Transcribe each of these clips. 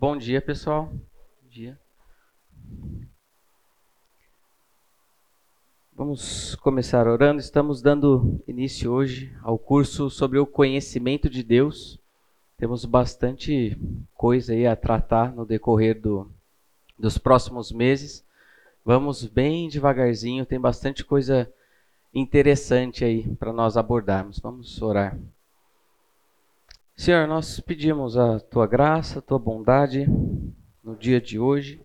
Bom dia, pessoal. Bom dia. Vamos começar orando. Estamos dando início hoje ao curso sobre o conhecimento de Deus. Temos bastante coisa aí a tratar no decorrer do, dos próximos meses. Vamos bem devagarzinho, tem bastante coisa interessante aí para nós abordarmos. Vamos orar. Senhor, nós pedimos a tua graça, a tua bondade no dia de hoje,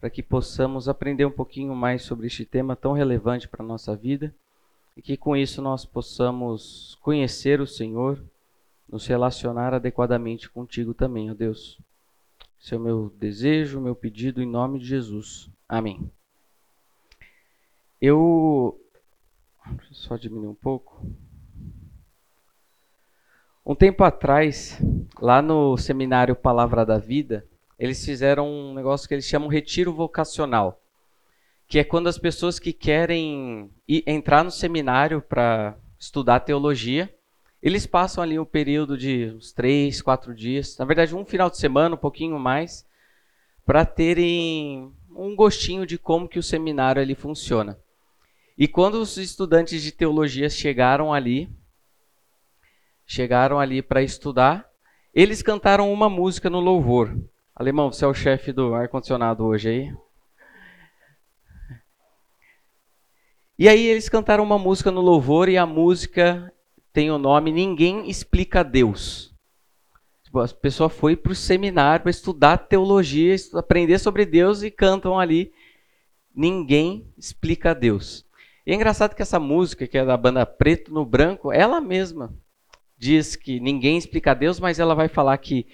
para que possamos aprender um pouquinho mais sobre este tema tão relevante para a nossa vida e que com isso nós possamos conhecer o Senhor, nos relacionar adequadamente contigo também, ó Deus. Esse é o meu desejo, meu pedido em nome de Jesus. Amém. Eu. Só diminuir um pouco. Um tempo atrás, lá no seminário Palavra da Vida, eles fizeram um negócio que eles chamam retiro vocacional, que é quando as pessoas que querem ir, entrar no seminário para estudar teologia, eles passam ali um período de uns três, quatro dias, na verdade um final de semana, um pouquinho mais, para terem um gostinho de como que o seminário ali funciona. E quando os estudantes de teologia chegaram ali, chegaram ali para estudar. Eles cantaram uma música no louvor. Alemão, você é o chefe do ar-condicionado hoje aí? E aí eles cantaram uma música no louvor e a música tem o nome Ninguém Explica Deus. Tipo, a pessoa foi para o seminário para estudar teologia, aprender sobre Deus e cantam ali Ninguém Explica Deus. E é engraçado que essa música, que é da banda Preto no Branco, ela mesma diz que ninguém explica Deus, mas ela vai falar que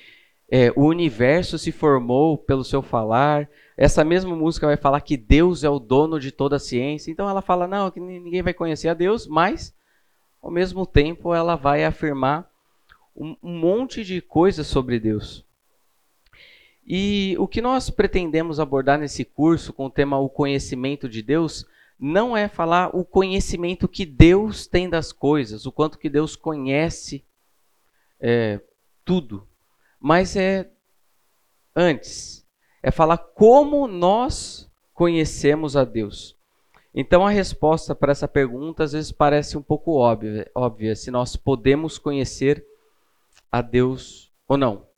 é, o universo se formou pelo seu falar. Essa mesma música vai falar que Deus é o dono de toda a ciência. Então ela fala, não, que ninguém vai conhecer a Deus, mas ao mesmo tempo ela vai afirmar um, um monte de coisas sobre Deus. E o que nós pretendemos abordar nesse curso com o tema O Conhecimento de Deus não é falar o conhecimento que Deus tem das coisas, o quanto que Deus conhece é, tudo, mas é antes, é falar como nós conhecemos a Deus. Então a resposta para essa pergunta às vezes parece um pouco óbvia, óbvia se nós podemos conhecer a Deus ou não.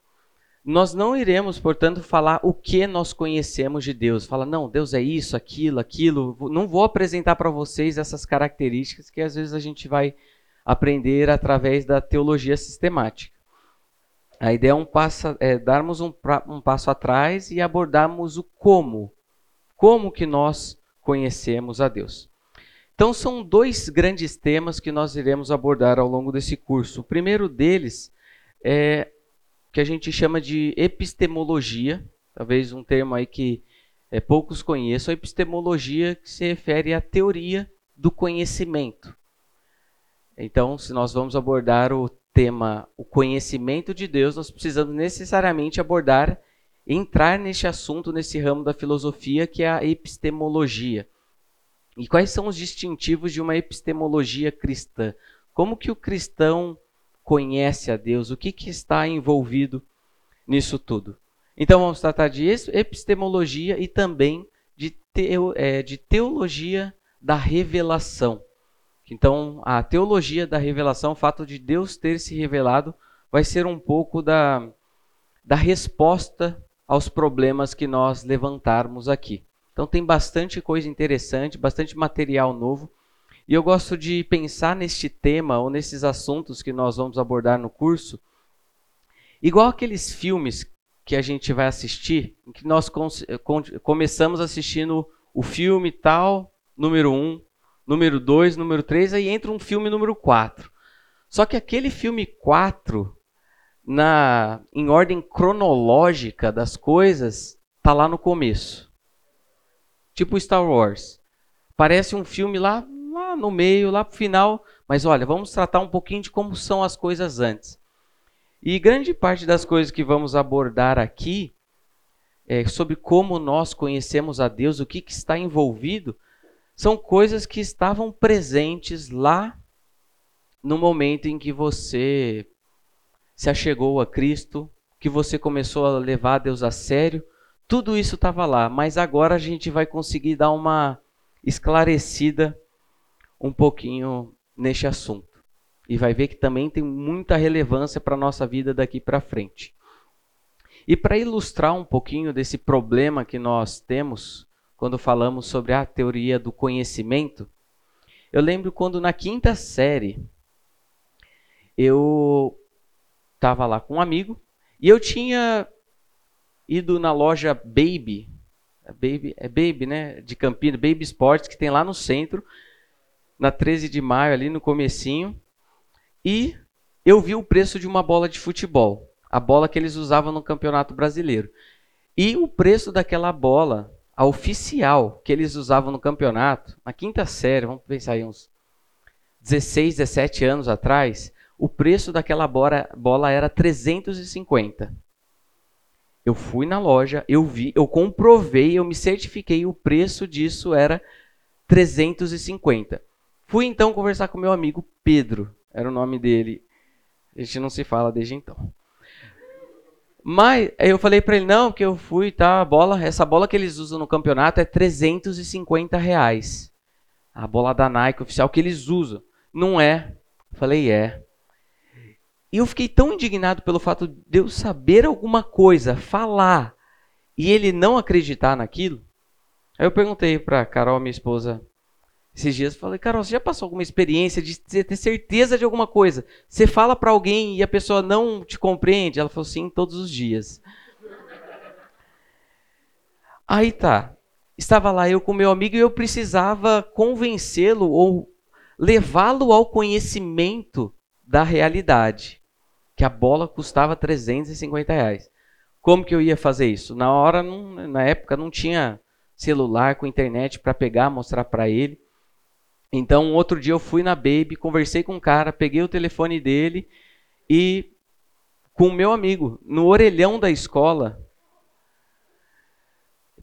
Nós não iremos, portanto, falar o que nós conhecemos de Deus. Fala, não, Deus é isso, aquilo, aquilo. Não vou apresentar para vocês essas características que às vezes a gente vai aprender através da teologia sistemática. A ideia é, um passo, é darmos um, um passo atrás e abordarmos o como. Como que nós conhecemos a Deus. Então, são dois grandes temas que nós iremos abordar ao longo desse curso. O primeiro deles é que a gente chama de epistemologia, talvez um termo aí que é, poucos conheçam, a epistemologia que se refere à teoria do conhecimento. Então, se nós vamos abordar o tema o conhecimento de Deus, nós precisamos necessariamente abordar, entrar neste assunto, nesse ramo da filosofia que é a epistemologia. E quais são os distintivos de uma epistemologia cristã? Como que o cristão conhece a Deus, o que, que está envolvido nisso tudo. Então vamos tratar de epistemologia e também de, teo, é, de teologia da revelação. Então, a teologia da revelação, o fato de Deus ter se revelado, vai ser um pouco da, da resposta aos problemas que nós levantarmos aqui. Então, tem bastante coisa interessante, bastante material novo. E eu gosto de pensar neste tema ou nesses assuntos que nós vamos abordar no curso, igual aqueles filmes que a gente vai assistir, em que nós começamos assistindo o filme tal, número 1, um, número 2, número 3, aí entra um filme número 4. Só que aquele filme 4, na, em ordem cronológica das coisas, tá lá no começo. Tipo Star Wars. Parece um filme lá lá no meio, lá pro final. Mas olha, vamos tratar um pouquinho de como são as coisas antes. E grande parte das coisas que vamos abordar aqui é, sobre como nós conhecemos a Deus, o que, que está envolvido, são coisas que estavam presentes lá no momento em que você se achegou a Cristo, que você começou a levar Deus a sério, tudo isso estava lá, mas agora a gente vai conseguir dar uma esclarecida um pouquinho neste assunto. E vai ver que também tem muita relevância para a nossa vida daqui para frente. E para ilustrar um pouquinho desse problema que nós temos quando falamos sobre a teoria do conhecimento, eu lembro quando na quinta série eu estava lá com um amigo e eu tinha ido na loja Baby, é Baby, é Baby, né, de Campinas, Baby Sports, que tem lá no centro, na 13 de maio, ali no comecinho, e eu vi o preço de uma bola de futebol, a bola que eles usavam no Campeonato Brasileiro. E o preço daquela bola, a oficial que eles usavam no campeonato, na quinta série, vamos pensar aí uns 16, 17 anos atrás, o preço daquela bola, bola era 350. Eu fui na loja, eu vi, eu comprovei, eu me certifiquei, o preço disso era 350. Fui então conversar com meu amigo Pedro, era o nome dele. A gente não se fala desde então. Mas aí eu falei para ele não, que eu fui, tá, a bola, essa bola que eles usam no campeonato é 350 reais. A bola da Nike oficial que eles usam. Não é? Falei, é. E eu fiquei tão indignado pelo fato de eu saber alguma coisa, falar, e ele não acreditar naquilo. Aí eu perguntei para Carol, minha esposa, esses dias, falei, Carol, você já passou alguma experiência de ter certeza de alguma coisa? Você fala para alguém e a pessoa não te compreende? Ela falou, sim, todos os dias. Aí tá. Estava lá eu com meu amigo e eu precisava convencê-lo ou levá-lo ao conhecimento da realidade que a bola custava 350 reais. Como que eu ia fazer isso? Na hora, não, na época, não tinha celular com internet para pegar, mostrar para ele. Então, um outro dia eu fui na Baby, conversei com o cara, peguei o telefone dele e com o meu amigo, no orelhão da escola,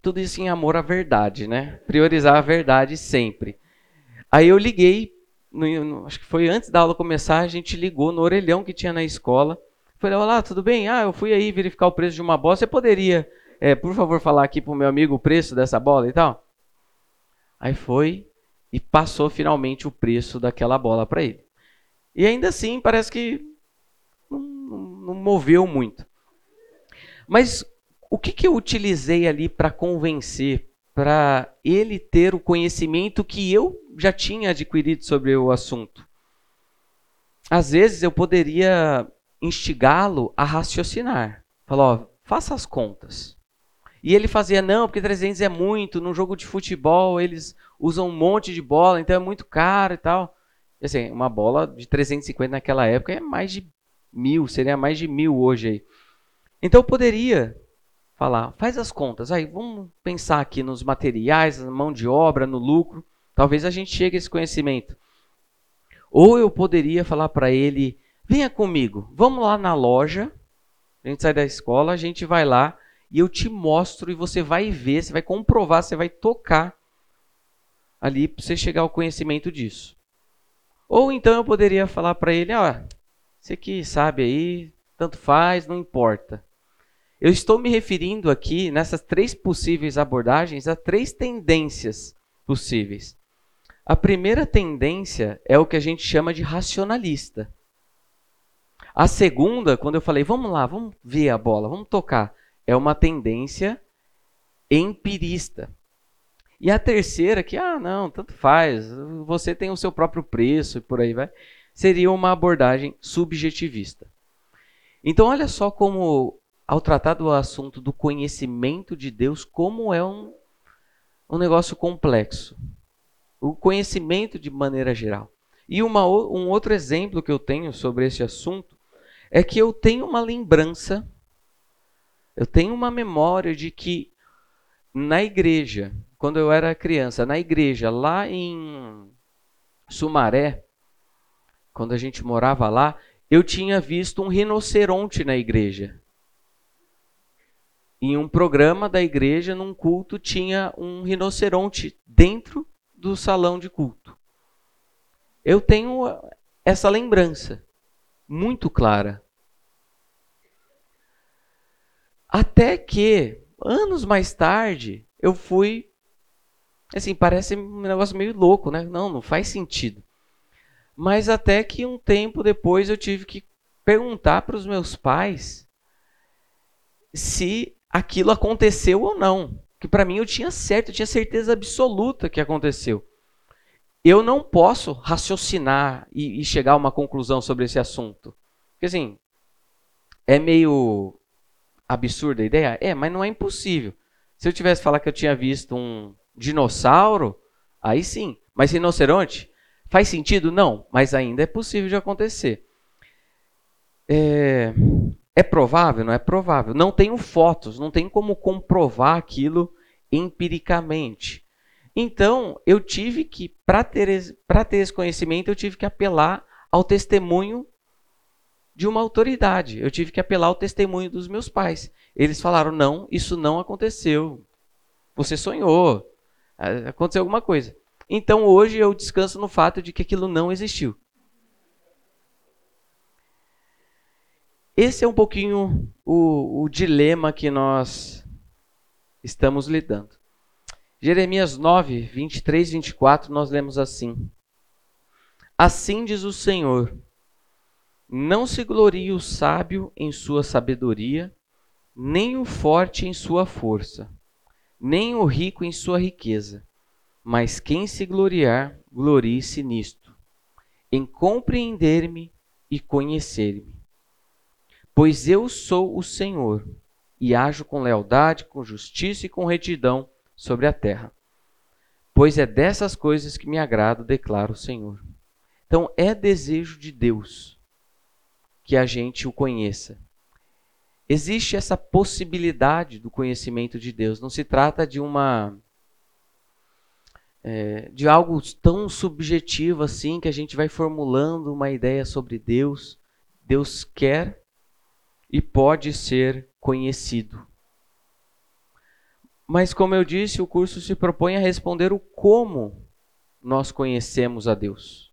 tudo isso em amor à verdade, né? Priorizar a verdade sempre. Aí eu liguei no, no, acho que foi antes da aula começar, a gente ligou no orelhão que tinha na escola. Falei, olá, tudo bem? Ah, eu fui aí verificar o preço de uma bola. Você poderia, é, por favor, falar aqui para o meu amigo o preço dessa bola e tal? Aí foi e passou finalmente o preço daquela bola para ele. E ainda assim, parece que não, não moveu muito. Mas o que, que eu utilizei ali para convencer, para ele ter o conhecimento que eu já tinha adquirido sobre o assunto. Às vezes eu poderia instigá-lo a raciocinar. Falar, ó, faça as contas. E ele fazia, não, porque 300 é muito, num jogo de futebol eles usam um monte de bola, então é muito caro e tal. Assim, uma bola de 350 naquela época é mais de mil, seria mais de mil hoje aí. Então eu poderia falar, faz as contas, aí vamos pensar aqui nos materiais, na mão de obra, no lucro. Talvez a gente chegue a esse conhecimento. Ou eu poderia falar para ele: venha comigo, vamos lá na loja. A gente sai da escola, a gente vai lá e eu te mostro e você vai ver, você vai comprovar, você vai tocar ali para você chegar ao conhecimento disso. Ou então eu poderia falar para ele: ah, você que sabe aí, tanto faz, não importa. Eu estou me referindo aqui, nessas três possíveis abordagens, a três tendências possíveis. A primeira tendência é o que a gente chama de racionalista. A segunda, quando eu falei, vamos lá, vamos ver a bola, vamos tocar, é uma tendência empirista. E a terceira, que, ah, não, tanto faz, você tem o seu próprio preço e por aí vai, seria uma abordagem subjetivista. Então, olha só como, ao tratar do assunto do conhecimento de Deus, como é um, um negócio complexo o conhecimento de maneira geral. E uma, um outro exemplo que eu tenho sobre esse assunto é que eu tenho uma lembrança, eu tenho uma memória de que na igreja, quando eu era criança, na igreja, lá em Sumaré, quando a gente morava lá, eu tinha visto um rinoceronte na igreja. Em um programa da igreja, num culto, tinha um rinoceronte dentro do salão de culto. Eu tenho essa lembrança muito clara. Até que, anos mais tarde, eu fui. Assim, parece um negócio meio louco, né? Não, não faz sentido. Mas até que um tempo depois eu tive que perguntar para os meus pais se aquilo aconteceu ou não. Que para mim eu tinha certo, eu tinha certeza absoluta que aconteceu. Eu não posso raciocinar e, e chegar a uma conclusão sobre esse assunto. Porque assim, é meio absurda a ideia? É, mas não é impossível. Se eu tivesse falar que eu tinha visto um dinossauro, aí sim. Mas rinoceronte? Faz sentido? Não, mas ainda é possível de acontecer. É, é provável? Não é provável. Não tenho fotos, não tem como comprovar aquilo empiricamente. Então, eu tive que, para ter, ter esse conhecimento, eu tive que apelar ao testemunho de uma autoridade. Eu tive que apelar ao testemunho dos meus pais. Eles falaram: não, isso não aconteceu. Você sonhou. Aconteceu alguma coisa. Então hoje eu descanso no fato de que aquilo não existiu. Esse é um pouquinho o, o dilema que nós estamos lidando. Jeremias 9, 23 e 24, nós lemos assim: Assim diz o Senhor não se glorie o sábio em sua sabedoria, nem o forte em sua força, nem o rico em sua riqueza. Mas quem se gloriar, glorie-se nisto, em compreender-me e conhecer-me. Pois eu sou o Senhor, e ajo com lealdade, com justiça e com retidão sobre a terra. Pois é dessas coisas que me agrado, declara o Senhor. Então é desejo de Deus que a gente o conheça. Existe essa possibilidade do conhecimento de Deus. Não se trata de uma é, de algo tão subjetivo assim que a gente vai formulando uma ideia sobre Deus. Deus quer e pode ser conhecido. Mas, como eu disse, o curso se propõe a responder o como nós conhecemos a Deus.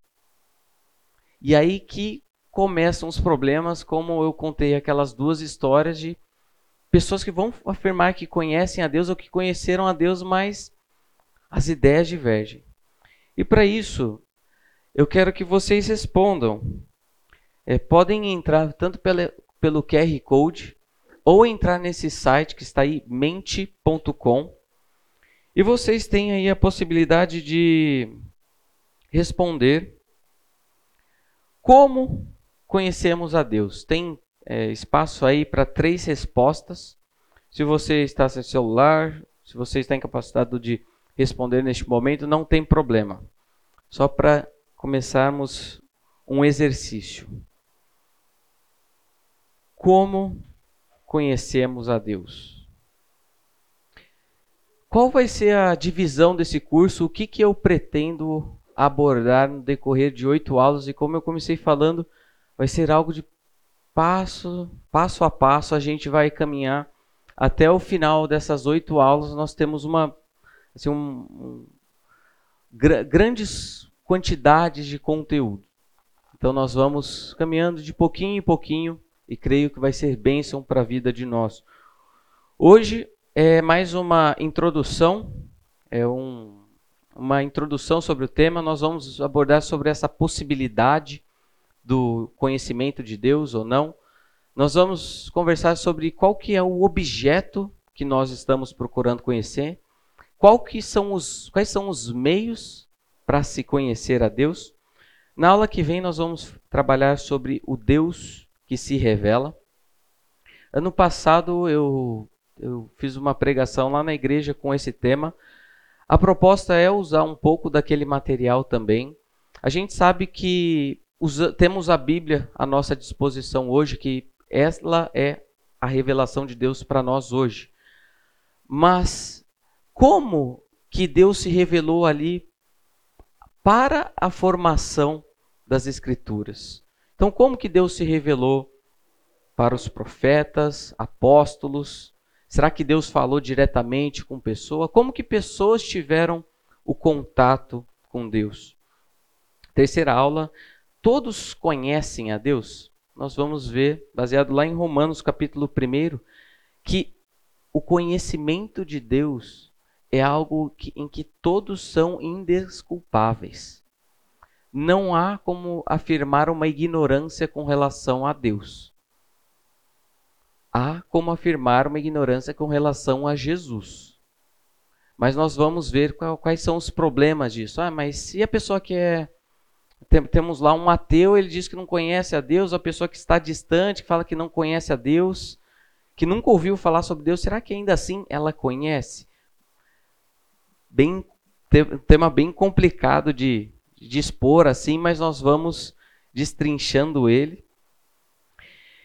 E aí que começam os problemas, como eu contei aquelas duas histórias de pessoas que vão afirmar que conhecem a Deus ou que conheceram a Deus, mas as ideias divergem. E para isso, eu quero que vocês respondam. É, podem entrar tanto pela, pelo QR Code ou entrar nesse site que está aí, mente.com. E vocês têm aí a possibilidade de responder como conhecemos a Deus? Tem é, espaço aí para três respostas. Se você está sem celular, se você está incapacitado de responder neste momento, não tem problema. Só para começarmos um exercício. Como conhecemos a Deus? Qual vai ser a divisão desse curso? O que, que eu pretendo abordar no decorrer de oito aulas? E como eu comecei falando, vai ser algo de passo, passo a passo, a gente vai caminhar até o final dessas oito aulas. Nós temos uma assim, um, um, gr grandes quantidades de conteúdo. Então nós vamos caminhando de pouquinho em pouquinho e creio que vai ser bênção para a vida de nós. Hoje é mais uma introdução, é um, uma introdução sobre o tema. Nós vamos abordar sobre essa possibilidade do conhecimento de Deus ou não, nós vamos conversar sobre qual que é o objeto que nós estamos procurando conhecer, qual que são os, quais são os meios para se conhecer a Deus. Na aula que vem nós vamos trabalhar sobre o Deus que se revela. Ano passado eu, eu fiz uma pregação lá na igreja com esse tema. A proposta é usar um pouco daquele material também. A gente sabe que usa, temos a Bíblia à nossa disposição hoje, que ela é a revelação de Deus para nós hoje. Mas como que Deus se revelou ali para a formação das Escrituras? Então, como que Deus se revelou para os profetas, apóstolos? Será que Deus falou diretamente com pessoa? Como que pessoas tiveram o contato com Deus? Terceira aula, todos conhecem a Deus? Nós vamos ver, baseado lá em Romanos capítulo 1, que o conhecimento de Deus é algo que, em que todos são indesculpáveis. Não há como afirmar uma ignorância com relação a Deus. Há como afirmar uma ignorância com relação a Jesus. Mas nós vamos ver quais são os problemas disso. Ah, mas se a pessoa que é temos lá um ateu, ele diz que não conhece a Deus, a pessoa que está distante, que fala que não conhece a Deus, que nunca ouviu falar sobre Deus, será que ainda assim ela conhece? Bem, tema bem complicado de, de expor assim, mas nós vamos destrinchando ele.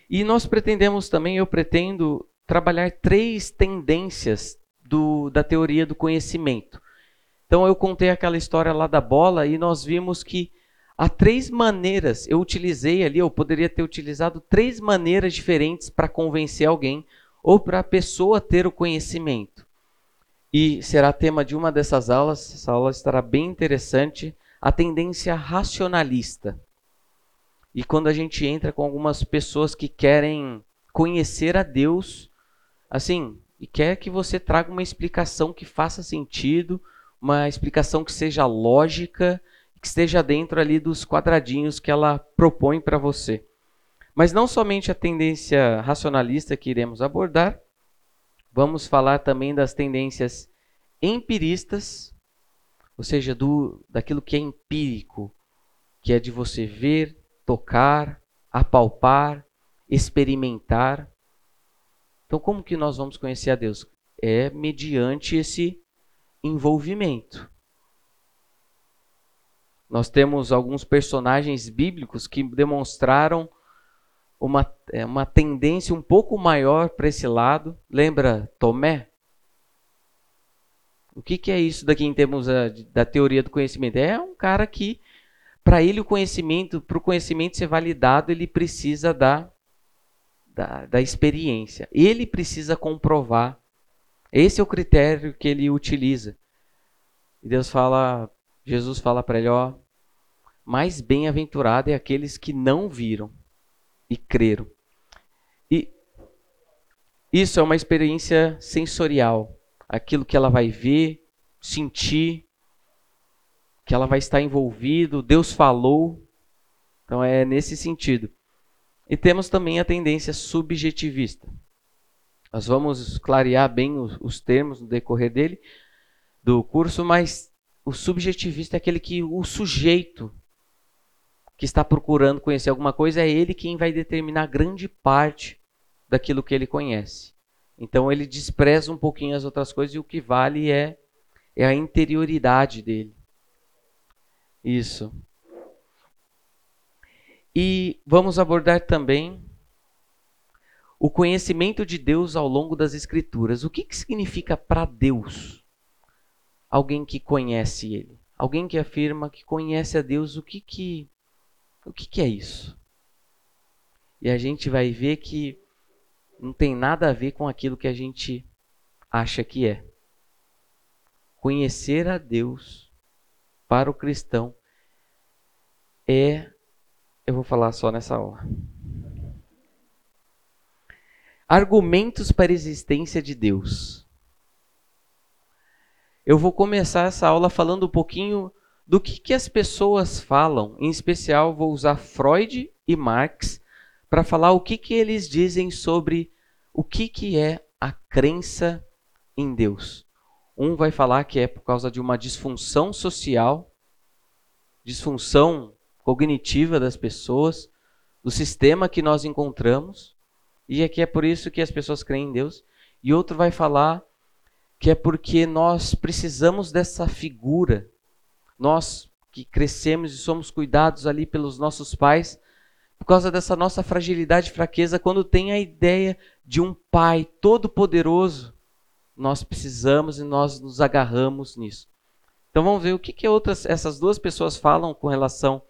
E nós pretendemos também, eu pretendo trabalhar três tendências do, da teoria do conhecimento. Então eu contei aquela história lá da bola e nós vimos que Há três maneiras, eu utilizei ali, eu poderia ter utilizado três maneiras diferentes para convencer alguém ou para a pessoa ter o conhecimento. E será tema de uma dessas aulas, essa aula estará bem interessante, a tendência racionalista. E quando a gente entra com algumas pessoas que querem conhecer a Deus, assim, e quer que você traga uma explicação que faça sentido, uma explicação que seja lógica, que esteja dentro ali dos quadradinhos que ela propõe para você. Mas não somente a tendência racionalista que iremos abordar, vamos falar também das tendências empiristas, ou seja, do daquilo que é empírico, que é de você ver, tocar, apalpar, experimentar. Então, como que nós vamos conhecer a Deus? É mediante esse envolvimento. Nós temos alguns personagens bíblicos que demonstraram uma, é, uma tendência um pouco maior para esse lado. Lembra Tomé? O que, que é isso daqui em termos da, da teoria do conhecimento? É um cara que, para ele, o conhecimento, para o conhecimento ser validado, ele precisa da, da, da experiência. Ele precisa comprovar. Esse é o critério que ele utiliza. E Deus fala, Jesus fala para ele, ó, mais bem-aventurado é aqueles que não viram e creram. E isso é uma experiência sensorial, aquilo que ela vai ver, sentir, que ela vai estar envolvido, Deus falou. Então é nesse sentido. E temos também a tendência subjetivista. Nós vamos clarear bem os, os termos no decorrer dele do curso, mas o subjetivista é aquele que o sujeito que está procurando conhecer alguma coisa, é ele quem vai determinar grande parte daquilo que ele conhece. Então ele despreza um pouquinho as outras coisas e o que vale é, é a interioridade dele. Isso. E vamos abordar também o conhecimento de Deus ao longo das Escrituras. O que, que significa para Deus alguém que conhece Ele? Alguém que afirma que conhece a Deus, o que, que o que, que é isso? E a gente vai ver que não tem nada a ver com aquilo que a gente acha que é. Conhecer a Deus para o cristão é. Eu vou falar só nessa aula. Argumentos para a existência de Deus. Eu vou começar essa aula falando um pouquinho do que, que as pessoas falam. Em especial, vou usar Freud e Marx para falar o que, que eles dizem sobre o que, que é a crença em Deus. Um vai falar que é por causa de uma disfunção social, disfunção cognitiva das pessoas, do sistema que nós encontramos, e aqui é por isso que as pessoas creem em Deus. E outro vai falar que é porque nós precisamos dessa figura nós que crescemos e somos cuidados ali pelos nossos pais, por causa dessa nossa fragilidade e fraqueza, quando tem a ideia de um Pai todo-poderoso, nós precisamos e nós nos agarramos nisso. Então vamos ver o que, que outras, essas duas pessoas falam com relação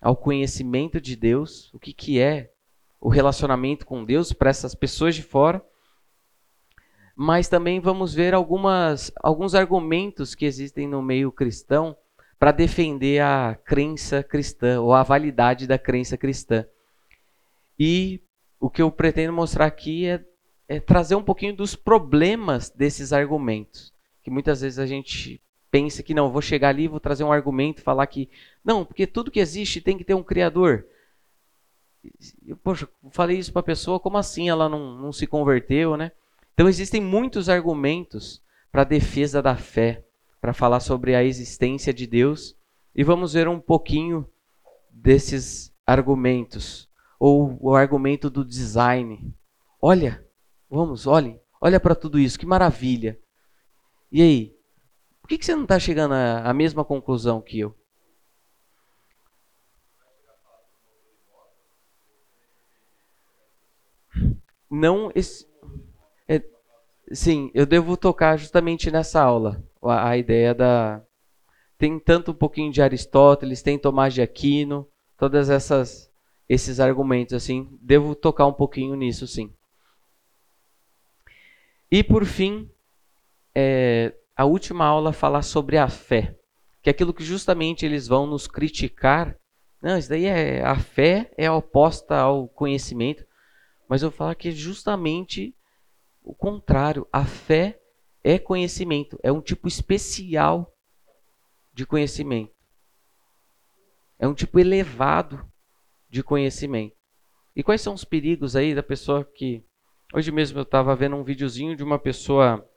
ao conhecimento de Deus, o que, que é o relacionamento com Deus para essas pessoas de fora. Mas também vamos ver algumas, alguns argumentos que existem no meio cristão para defender a crença cristã ou a validade da crença cristã. E o que eu pretendo mostrar aqui é, é, trazer um pouquinho dos problemas desses argumentos. Que muitas vezes a gente pensa que não, vou chegar ali, vou trazer um argumento, falar que não, porque tudo que existe tem que ter um criador. Eu, poxa, falei isso para a pessoa, como assim ela não, não se converteu, né? Então existem muitos argumentos para defesa da fé, para falar sobre a existência de Deus, e vamos ver um pouquinho desses argumentos, ou o argumento do design. Olha, vamos, olhem, olha para tudo isso, que maravilha. E aí, por que, que você não está chegando à mesma conclusão que eu? Não, esse, sim, eu devo tocar justamente nessa aula a, a ideia da tem tanto um pouquinho de Aristóteles, tem Tomás de Aquino, todas essas esses argumentos assim, devo tocar um pouquinho nisso, sim. E por fim, é, a última aula falar sobre a fé, que é aquilo que justamente eles vão nos criticar. Não, isso daí é a fé é oposta ao conhecimento, mas eu vou falar que é justamente o contrário. A fé é conhecimento, é um tipo especial de conhecimento. É um tipo elevado de conhecimento. E quais são os perigos aí da pessoa que. Hoje mesmo eu estava vendo um videozinho de uma pessoa,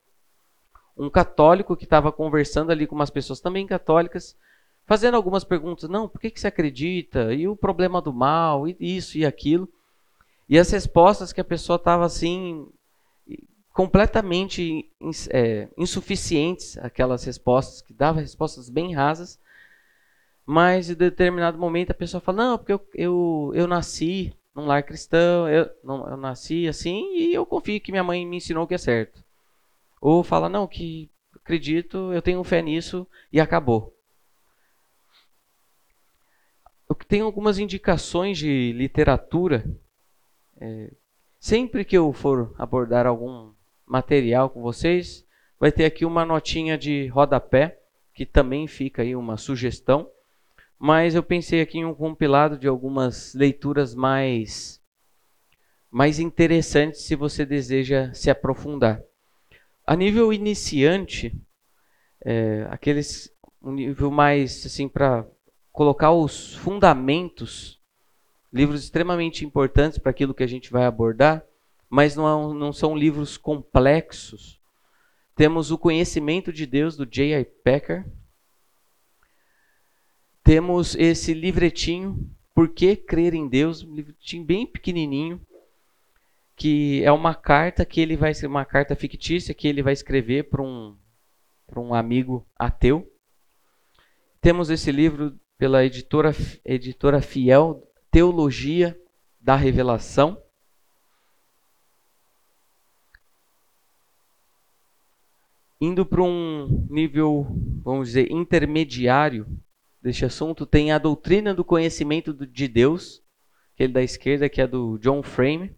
um católico que estava conversando ali com umas pessoas também católicas, fazendo algumas perguntas. Não, por que, que você acredita? E o problema do mal? E isso e aquilo. E as respostas que a pessoa estava assim, completamente é, insuficientes, aquelas respostas, que dava respostas bem rasas, mas em determinado momento a pessoa fala, não, porque eu, eu, eu nasci num lar cristão, eu, não, eu nasci assim e eu confio que minha mãe me ensinou que é certo. Ou fala, não, que acredito, eu tenho fé nisso e acabou. Eu tenho algumas indicações de literatura. É, sempre que eu for abordar algum material com vocês. Vai ter aqui uma notinha de rodapé, que também fica aí uma sugestão. Mas eu pensei aqui em um compilado de algumas leituras mais, mais interessantes se você deseja se aprofundar. A nível iniciante, é, aqueles um nível mais assim para colocar os fundamentos, livros extremamente importantes para aquilo que a gente vai abordar mas não, não são livros complexos. Temos o Conhecimento de Deus, do J.I. Packer. Temos esse livretinho, Por que Crer em Deus? Um livretinho bem pequenininho, que é uma carta que ele vai uma carta fictícia que ele vai escrever para um, para um amigo ateu. Temos esse livro pela editora, editora Fiel, Teologia da Revelação. Indo para um nível, vamos dizer, intermediário deste assunto, tem a doutrina do conhecimento de Deus, aquele da esquerda, que é do John Frame,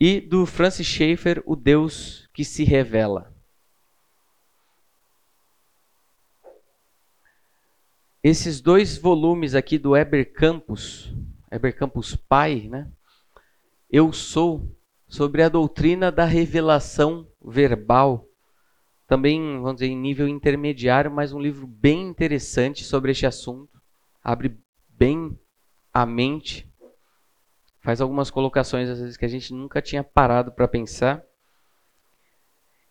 e do Francis Schaeffer, o Deus que se revela. Esses dois volumes aqui do Eber Campus, Eber Campus Pai, né? Eu sou sobre a doutrina da revelação verbal também, vamos dizer, em nível intermediário, mas um livro bem interessante sobre este assunto. Abre bem a mente, faz algumas colocações, às vezes, que a gente nunca tinha parado para pensar.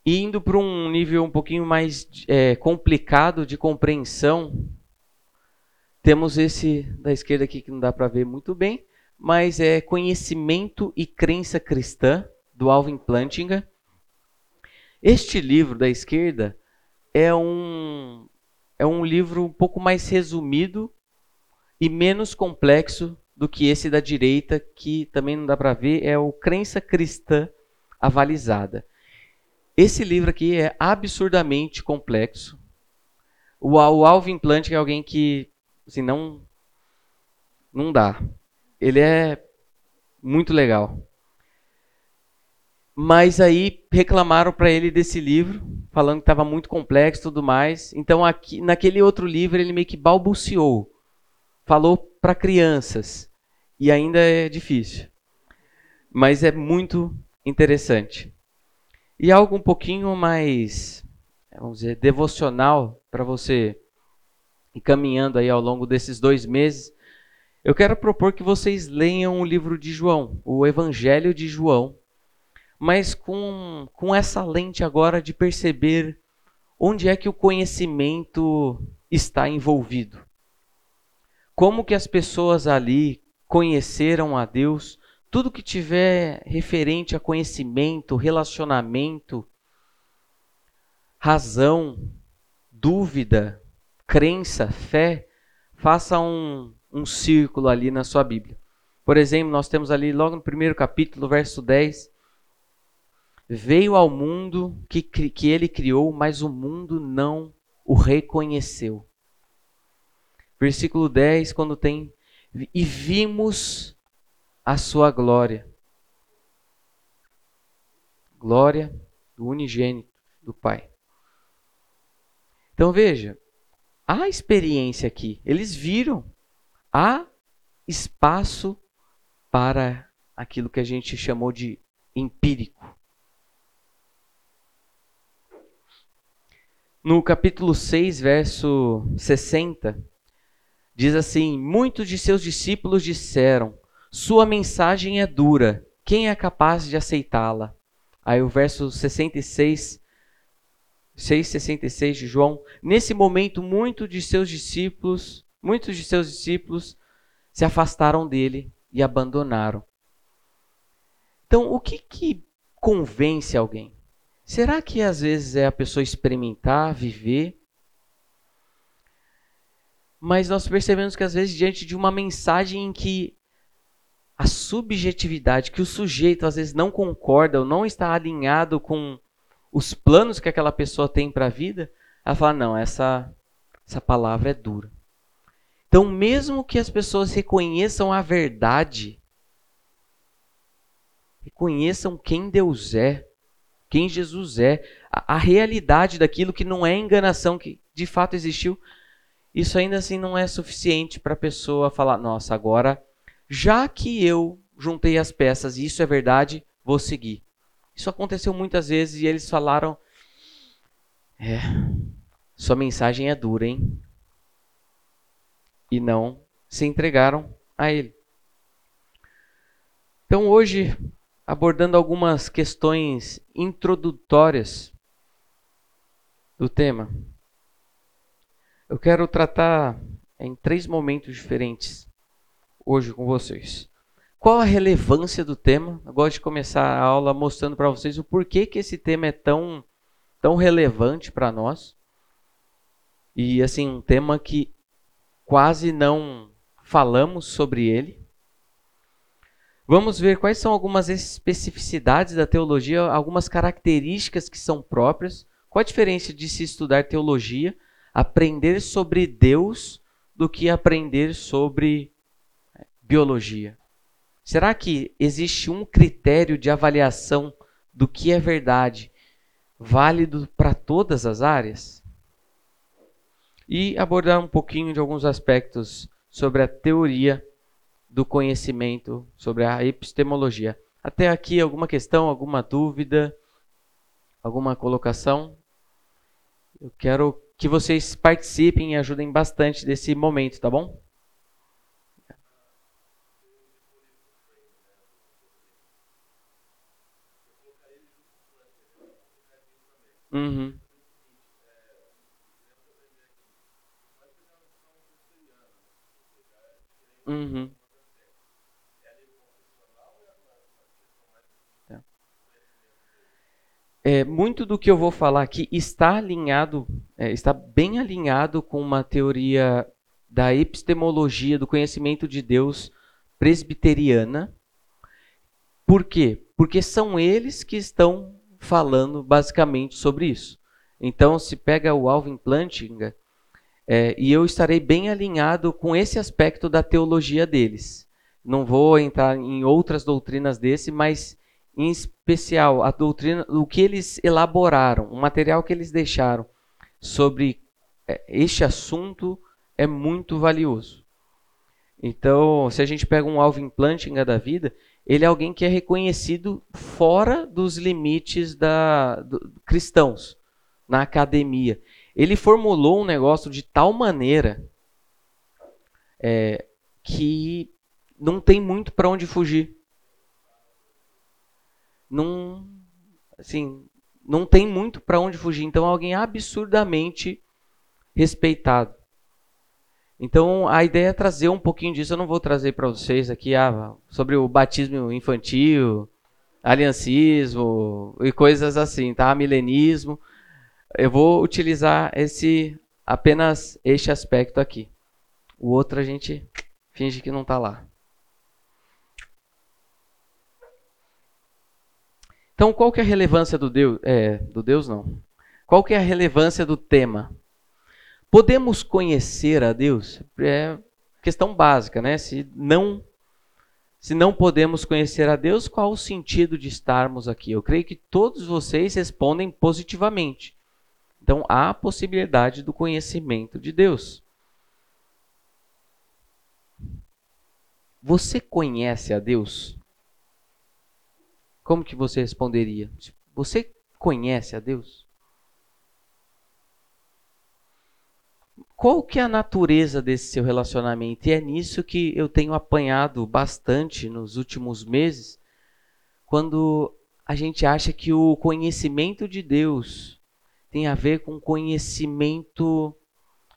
E indo para um nível um pouquinho mais é, complicado de compreensão, temos esse da esquerda aqui que não dá para ver muito bem, mas é Conhecimento e Crença Cristã, do Alvin Plantinga. Este livro da esquerda é um, é um livro um pouco mais resumido e menos complexo do que esse da direita, que também não dá para ver, é o Crença Cristã Avalizada. Esse livro aqui é absurdamente complexo. O, o Alvin Plant é alguém que assim, não, não dá. Ele é muito legal. Mas aí reclamaram para ele desse livro, falando que estava muito complexo e tudo mais. Então, aqui, naquele outro livro, ele meio que balbuciou. Falou para crianças. E ainda é difícil. Mas é muito interessante. E algo um pouquinho mais, vamos dizer, devocional para você ir caminhando aí ao longo desses dois meses. Eu quero propor que vocês leiam o livro de João, o Evangelho de João, mas com, com essa lente agora de perceber onde é que o conhecimento está envolvido. Como que as pessoas ali conheceram a Deus, tudo que tiver referente a conhecimento, relacionamento, razão, dúvida, crença, fé, faça um, um círculo ali na sua Bíblia. Por exemplo, nós temos ali logo no primeiro capítulo, verso 10, veio ao mundo que, que ele criou, mas o mundo não o reconheceu. Versículo 10, quando tem e vimos a sua glória. Glória do unigênito do Pai. Então veja, há experiência aqui. Eles viram. Há espaço para aquilo que a gente chamou de empírico. No capítulo 6, verso 60, diz assim: Muitos de seus discípulos disseram: sua mensagem é dura. Quem é capaz de aceitá-la? Aí o verso 66, 666 de João. Nesse momento, muitos de seus discípulos, muitos de seus discípulos se afastaram dele e abandonaram. Então, o que, que convence alguém? Será que às vezes é a pessoa experimentar, viver? Mas nós percebemos que às vezes diante de uma mensagem em que a subjetividade, que o sujeito às vezes não concorda ou não está alinhado com os planos que aquela pessoa tem para a vida, ela fala: não, essa, essa palavra é dura. Então, mesmo que as pessoas reconheçam a verdade, reconheçam quem Deus é, quem Jesus é, a, a realidade daquilo que não é enganação, que de fato existiu, isso ainda assim não é suficiente para a pessoa falar: nossa, agora já que eu juntei as peças e isso é verdade, vou seguir. Isso aconteceu muitas vezes e eles falaram: É, sua mensagem é dura, hein? E não se entregaram a ele. Então, hoje, abordando algumas questões introdutórias do tema, eu quero tratar em três momentos diferentes hoje com vocês. Qual a relevância do tema? Eu gosto de começar a aula mostrando para vocês o porquê que esse tema é tão, tão relevante para nós. E assim, um tema que quase não falamos sobre ele. Vamos ver quais são algumas especificidades da teologia, algumas características que são próprias. Qual a diferença de se estudar teologia, aprender sobre Deus, do que aprender sobre biologia. Será que existe um critério de avaliação do que é verdade válido para todas as áreas? E abordar um pouquinho de alguns aspectos sobre a teoria do conhecimento, sobre a epistemologia. Até aqui, alguma questão, alguma dúvida, alguma colocação? Eu quero que vocês participem e ajudem bastante desse momento, tá bom? Uhum. Uhum. É, muito do que eu vou falar aqui está alinhado, é, está bem alinhado com uma teoria da epistemologia do conhecimento de Deus presbiteriana. Por quê? Porque são eles que estão falando basicamente sobre isso. Então, se pega o Alvin Plantinga, é, e eu estarei bem alinhado com esse aspecto da teologia deles. Não vou entrar em outras doutrinas desse, mas em especial a doutrina, o que eles elaboraram, o material que eles deixaram sobre é, este assunto é muito valioso. Então, se a gente pega um Alvin Plantinga da vida, ele é alguém que é reconhecido fora dos limites da do, cristãos na academia. Ele formulou um negócio de tal maneira é, que não tem muito para onde fugir. Não, assim, não tem muito para onde fugir. Então, é alguém absurdamente respeitado. Então, a ideia é trazer um pouquinho disso. Eu não vou trazer para vocês aqui ah, sobre o batismo infantil, aliancismo e coisas assim, tá? Milenismo. Eu vou utilizar esse apenas este aspecto aqui. O outro a gente finge que não está lá. Então, qual que é a relevância do Deus? É, do Deus não. Qual que é a relevância do tema? Podemos conhecer a Deus? É questão básica, né? Se não se não podemos conhecer a Deus, qual o sentido de estarmos aqui? Eu creio que todos vocês respondem positivamente. Então há a possibilidade do conhecimento de Deus. Você conhece a Deus? Como que você responderia? Você conhece a Deus? Qual que é a natureza desse seu relacionamento? E é nisso que eu tenho apanhado bastante nos últimos meses, quando a gente acha que o conhecimento de Deus tem a ver com conhecimento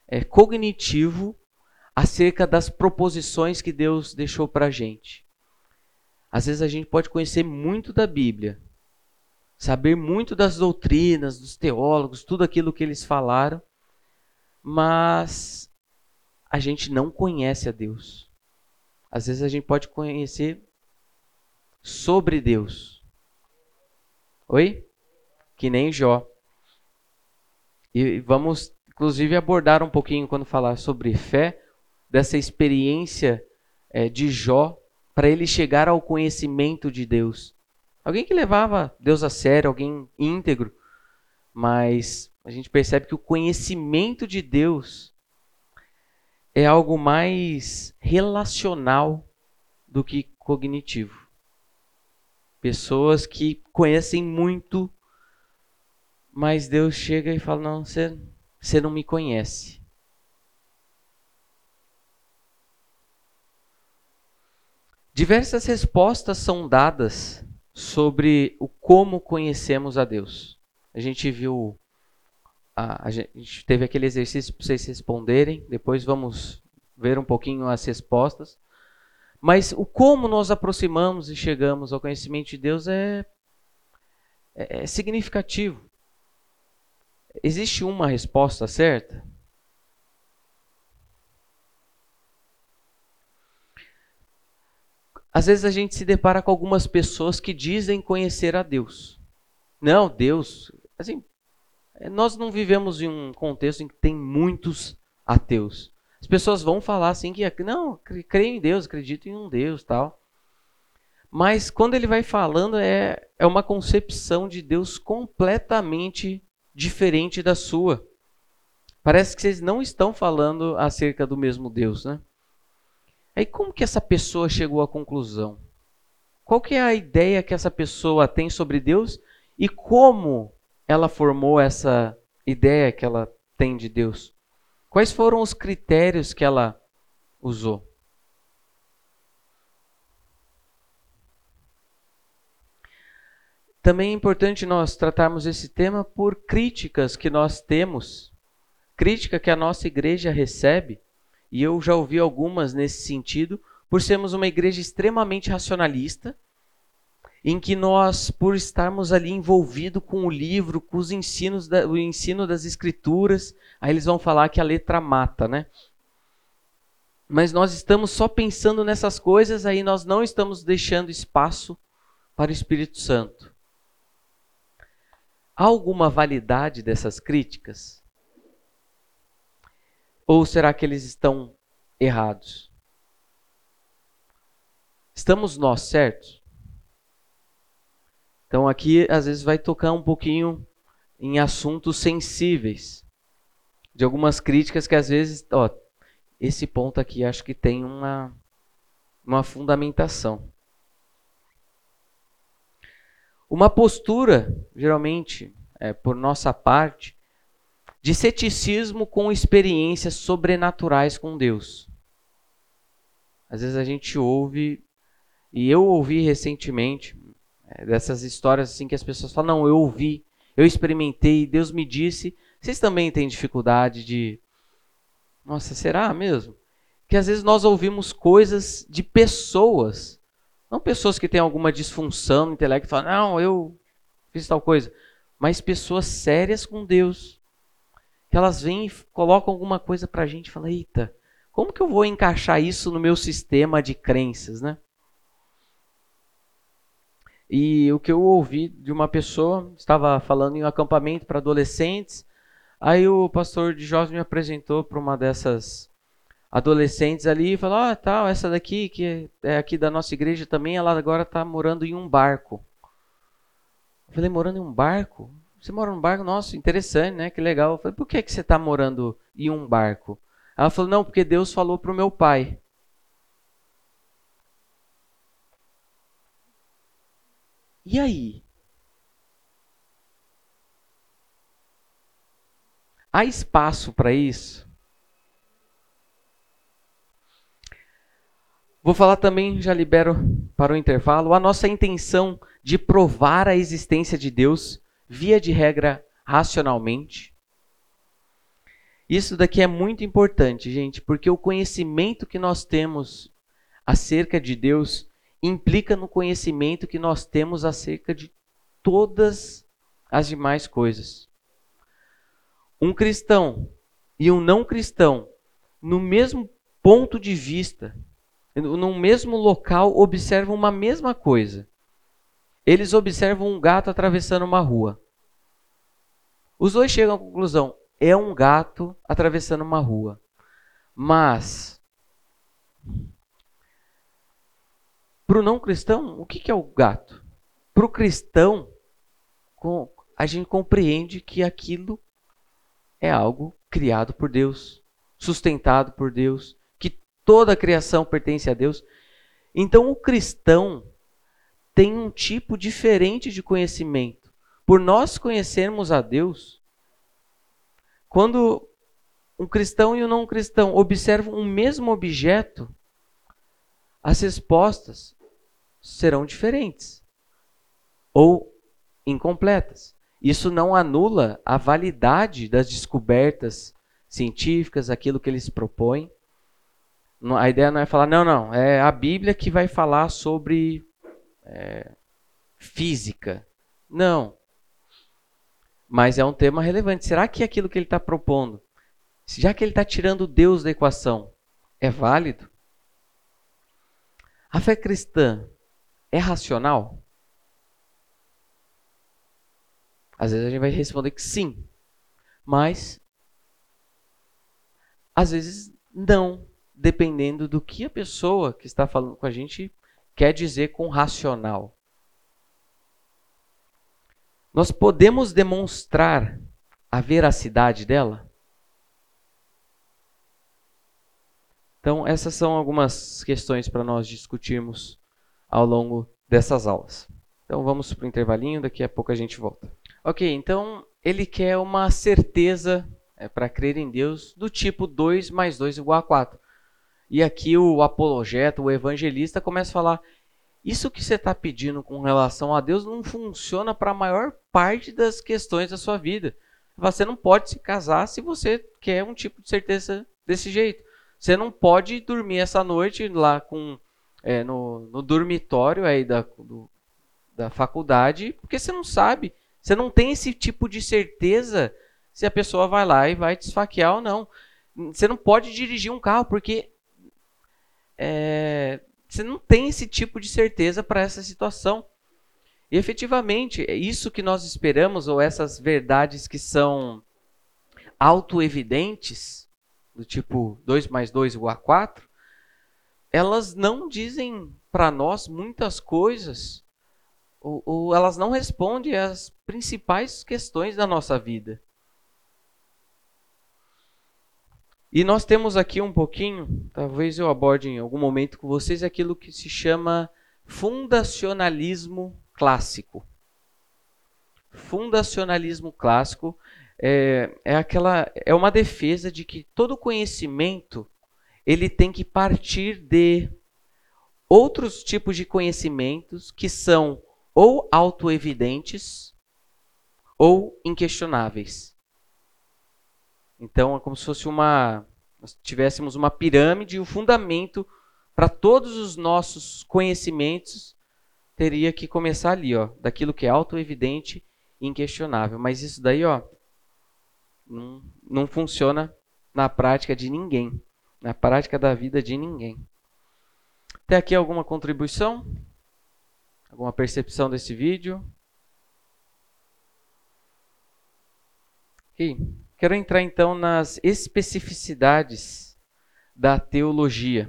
é, cognitivo acerca das proposições que Deus deixou para a gente. Às vezes a gente pode conhecer muito da Bíblia, saber muito das doutrinas, dos teólogos, tudo aquilo que eles falaram, mas a gente não conhece a Deus. Às vezes a gente pode conhecer sobre Deus. Oi? Que nem Jó. E vamos, inclusive, abordar um pouquinho quando falar sobre fé, dessa experiência é, de Jó para ele chegar ao conhecimento de Deus. Alguém que levava Deus a sério, alguém íntegro, mas a gente percebe que o conhecimento de Deus é algo mais relacional do que cognitivo. Pessoas que conhecem muito mas Deus chega e fala: Não, você, não me conhece. Diversas respostas são dadas sobre o como conhecemos a Deus. A gente viu, a, a gente teve aquele exercício para vocês responderem, depois vamos ver um pouquinho as respostas. Mas o como nós aproximamos e chegamos ao conhecimento de Deus é, é, é significativo. Existe uma resposta certa? Às vezes a gente se depara com algumas pessoas que dizem conhecer a Deus. Não, Deus. Assim, nós não vivemos em um contexto em que tem muitos ateus. As pessoas vão falar assim que não, creio em Deus, acredito em um Deus, tal. Mas quando ele vai falando é, é uma concepção de Deus completamente diferente da sua. Parece que vocês não estão falando acerca do mesmo Deus, né? Aí como que essa pessoa chegou à conclusão? Qual que é a ideia que essa pessoa tem sobre Deus e como ela formou essa ideia que ela tem de Deus? Quais foram os critérios que ela usou? Também é importante nós tratarmos esse tema por críticas que nós temos, crítica que a nossa igreja recebe, e eu já ouvi algumas nesse sentido, por sermos uma igreja extremamente racionalista, em que nós, por estarmos ali envolvido com o livro, com os ensinos, da, o ensino das escrituras, aí eles vão falar que a letra mata, né? Mas nós estamos só pensando nessas coisas, aí nós não estamos deixando espaço para o Espírito Santo. Há alguma validade dessas críticas? Ou será que eles estão errados? Estamos nós certos? Então aqui às vezes vai tocar um pouquinho em assuntos sensíveis, de algumas críticas que às vezes, ó, esse ponto aqui acho que tem uma uma fundamentação. uma postura, geralmente, é, por nossa parte, de ceticismo com experiências sobrenaturais com Deus. Às vezes a gente ouve, e eu ouvi recentemente, é, dessas histórias assim que as pessoas falam: não, eu ouvi, eu experimentei, Deus me disse. Vocês também têm dificuldade de. Nossa, será mesmo? Que às vezes nós ouvimos coisas de pessoas não pessoas que têm alguma disfunção falam, não, eu fiz tal coisa. Mas pessoas sérias com Deus. Que elas vêm e colocam alguma coisa para a gente e falam, eita, como que eu vou encaixar isso no meu sistema de crenças, né? E o que eu ouvi de uma pessoa, estava falando em um acampamento para adolescentes, aí o pastor de jovens me apresentou para uma dessas adolescentes ali e falou: Ah, tal, essa daqui, que é aqui da nossa igreja também, ela agora está morando em um barco. Eu falei: Morando em um barco? Você mora num barco? Nossa, interessante, né? Que legal. Eu falei: Por que, que você está morando em um barco? Ela falou: Não, porque Deus falou para o meu pai. E aí? Há espaço para isso? Vou falar também, já libero para o intervalo, a nossa intenção de provar a existência de Deus, via de regra, racionalmente. Isso daqui é muito importante, gente, porque o conhecimento que nós temos acerca de Deus implica no conhecimento que nós temos acerca de todas as demais coisas. Um cristão e um não cristão, no mesmo ponto de vista, num mesmo local, observam uma mesma coisa. Eles observam um gato atravessando uma rua. Os dois chegam à conclusão: é um gato atravessando uma rua. Mas, para o não cristão, o que é o gato? Para o cristão, a gente compreende que aquilo é algo criado por Deus, sustentado por Deus, toda a criação pertence a Deus. Então o cristão tem um tipo diferente de conhecimento. Por nós conhecermos a Deus, quando um cristão e um não cristão observam um mesmo objeto, as respostas serão diferentes ou incompletas. Isso não anula a validade das descobertas científicas, aquilo que eles propõem, a ideia não é falar, não, não, é a Bíblia que vai falar sobre é, física. Não. Mas é um tema relevante. Será que aquilo que ele está propondo, já que ele está tirando Deus da equação, é válido? A fé cristã é racional? Às vezes a gente vai responder que sim, mas às vezes não dependendo do que a pessoa que está falando com a gente quer dizer com racional. Nós podemos demonstrar a veracidade dela? Então, essas são algumas questões para nós discutirmos ao longo dessas aulas. Então, vamos para o intervalinho, daqui a pouco a gente volta. Ok, então ele quer uma certeza é, para crer em Deus do tipo 2 mais 2 igual a 4. E aqui o apologeta, o evangelista, começa a falar: isso que você está pedindo com relação a Deus não funciona para a maior parte das questões da sua vida. Você não pode se casar se você quer um tipo de certeza desse jeito. Você não pode dormir essa noite lá com é, no, no, dormitório aí da, do, da faculdade, porque você não sabe. Você não tem esse tipo de certeza se a pessoa vai lá e vai te esfaquear ou não. Você não pode dirigir um carro, porque é, você não tem esse tipo de certeza para essa situação. E efetivamente, é isso que nós esperamos, ou essas verdades que são autoevidentes, do tipo 2 mais 2 igual a 4, elas não dizem para nós muitas coisas, ou, ou elas não respondem às principais questões da nossa vida. E nós temos aqui um pouquinho, talvez eu aborde em algum momento com vocês, aquilo que se chama fundacionalismo clássico. fundacionalismo clássico é, é aquela é uma defesa de que todo conhecimento ele tem que partir de outros tipos de conhecimentos que são ou autoevidentes ou inquestionáveis. Então é como se fosse uma nós tivéssemos uma pirâmide e o fundamento para todos os nossos conhecimentos teria que começar ali, ó, daquilo que é autoevidente e inquestionável. Mas isso daí, ó, não, não funciona na prática de ninguém, na prática da vida de ninguém. Tem aqui alguma contribuição? Alguma percepção desse vídeo? Ok. Quero entrar então nas especificidades da teologia.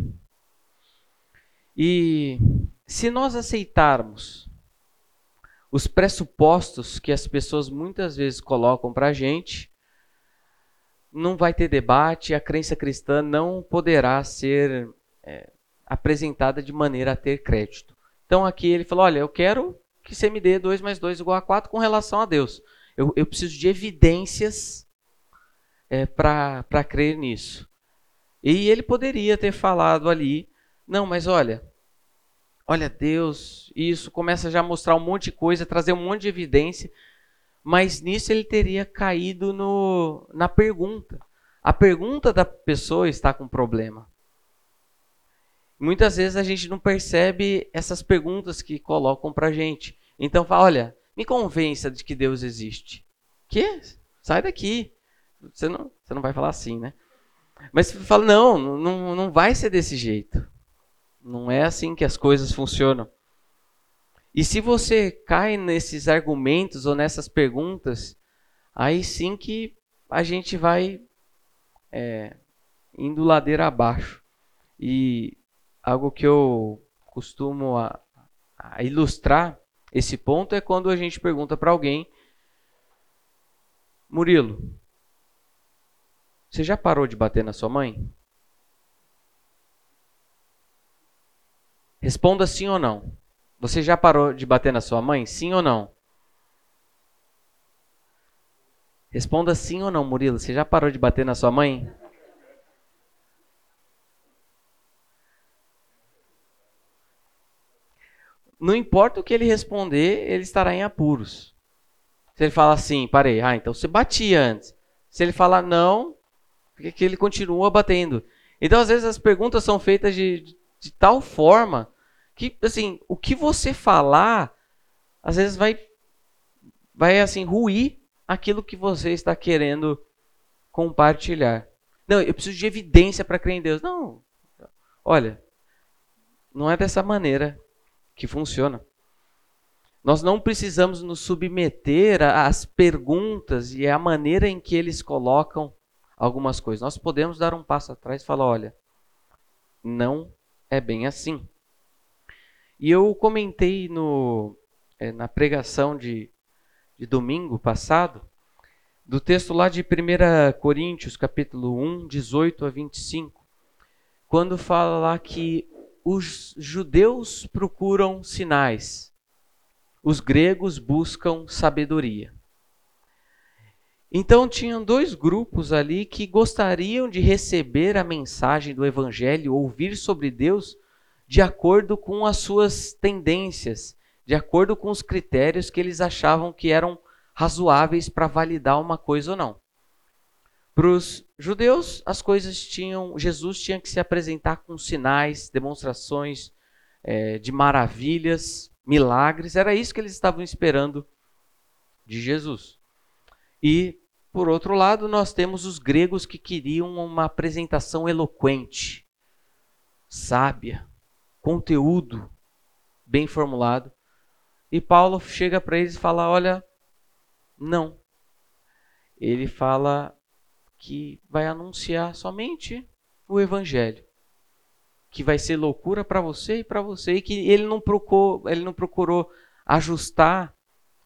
E se nós aceitarmos os pressupostos que as pessoas muitas vezes colocam para a gente, não vai ter debate, a crença cristã não poderá ser é, apresentada de maneira a ter crédito. Então aqui ele falou: olha, eu quero que você me dê 2 mais 2 igual a 4 com relação a Deus. Eu, eu preciso de evidências é, para crer nisso. E ele poderia ter falado ali: não, mas olha, olha Deus, isso começa já a mostrar um monte de coisa, trazer um monte de evidência, mas nisso ele teria caído no, na pergunta. A pergunta da pessoa está com problema. Muitas vezes a gente não percebe essas perguntas que colocam para gente. Então fala, olha, me convença de que Deus existe. Que? Sai daqui. Você não, você não vai falar assim, né? Mas fala, não, não, não vai ser desse jeito. Não é assim que as coisas funcionam. E se você cai nesses argumentos ou nessas perguntas, aí sim que a gente vai é, indo ladeira abaixo. E algo que eu costumo a, a ilustrar esse ponto é quando a gente pergunta para alguém: Murilo, você já parou de bater na sua mãe? Responda sim ou não. Você já parou de bater na sua mãe? Sim ou não? Responda sim ou não, Murilo. Você já parou de bater na sua mãe? Não importa o que ele responder, ele estará em apuros. Se ele falar assim, parei, ah, então você batia antes. Se ele falar não, porque ele continua batendo. Então, às vezes, as perguntas são feitas de, de tal forma que, assim, o que você falar, às vezes vai, vai assim, ruir aquilo que você está querendo compartilhar. Não, eu preciso de evidência para crer em Deus. Não, olha, não é dessa maneira que funciona. Nós não precisamos nos submeter às perguntas e à maneira em que eles colocam algumas coisas. Nós podemos dar um passo atrás e falar: olha, não é bem assim. E eu comentei no, é, na pregação de, de domingo passado, do texto lá de 1 Coríntios, capítulo 1, 18 a 25, quando fala lá que os judeus procuram sinais, os gregos buscam sabedoria. Então tinham dois grupos ali que gostariam de receber a mensagem do evangelho, ouvir sobre Deus de acordo com as suas tendências, de acordo com os critérios que eles achavam que eram razoáveis para validar uma coisa ou não. Para os judeus, as coisas tinham, Jesus tinha que se apresentar com sinais, demonstrações é, de maravilhas, milagres. Era isso que eles estavam esperando de Jesus. E, por outro lado, nós temos os gregos que queriam uma apresentação eloquente, sábia, conteúdo bem formulado. E Paulo chega para eles e fala: Olha, não. Ele fala que vai anunciar somente o evangelho, que vai ser loucura para você e para você, e que ele não procurou, ele não procurou ajustar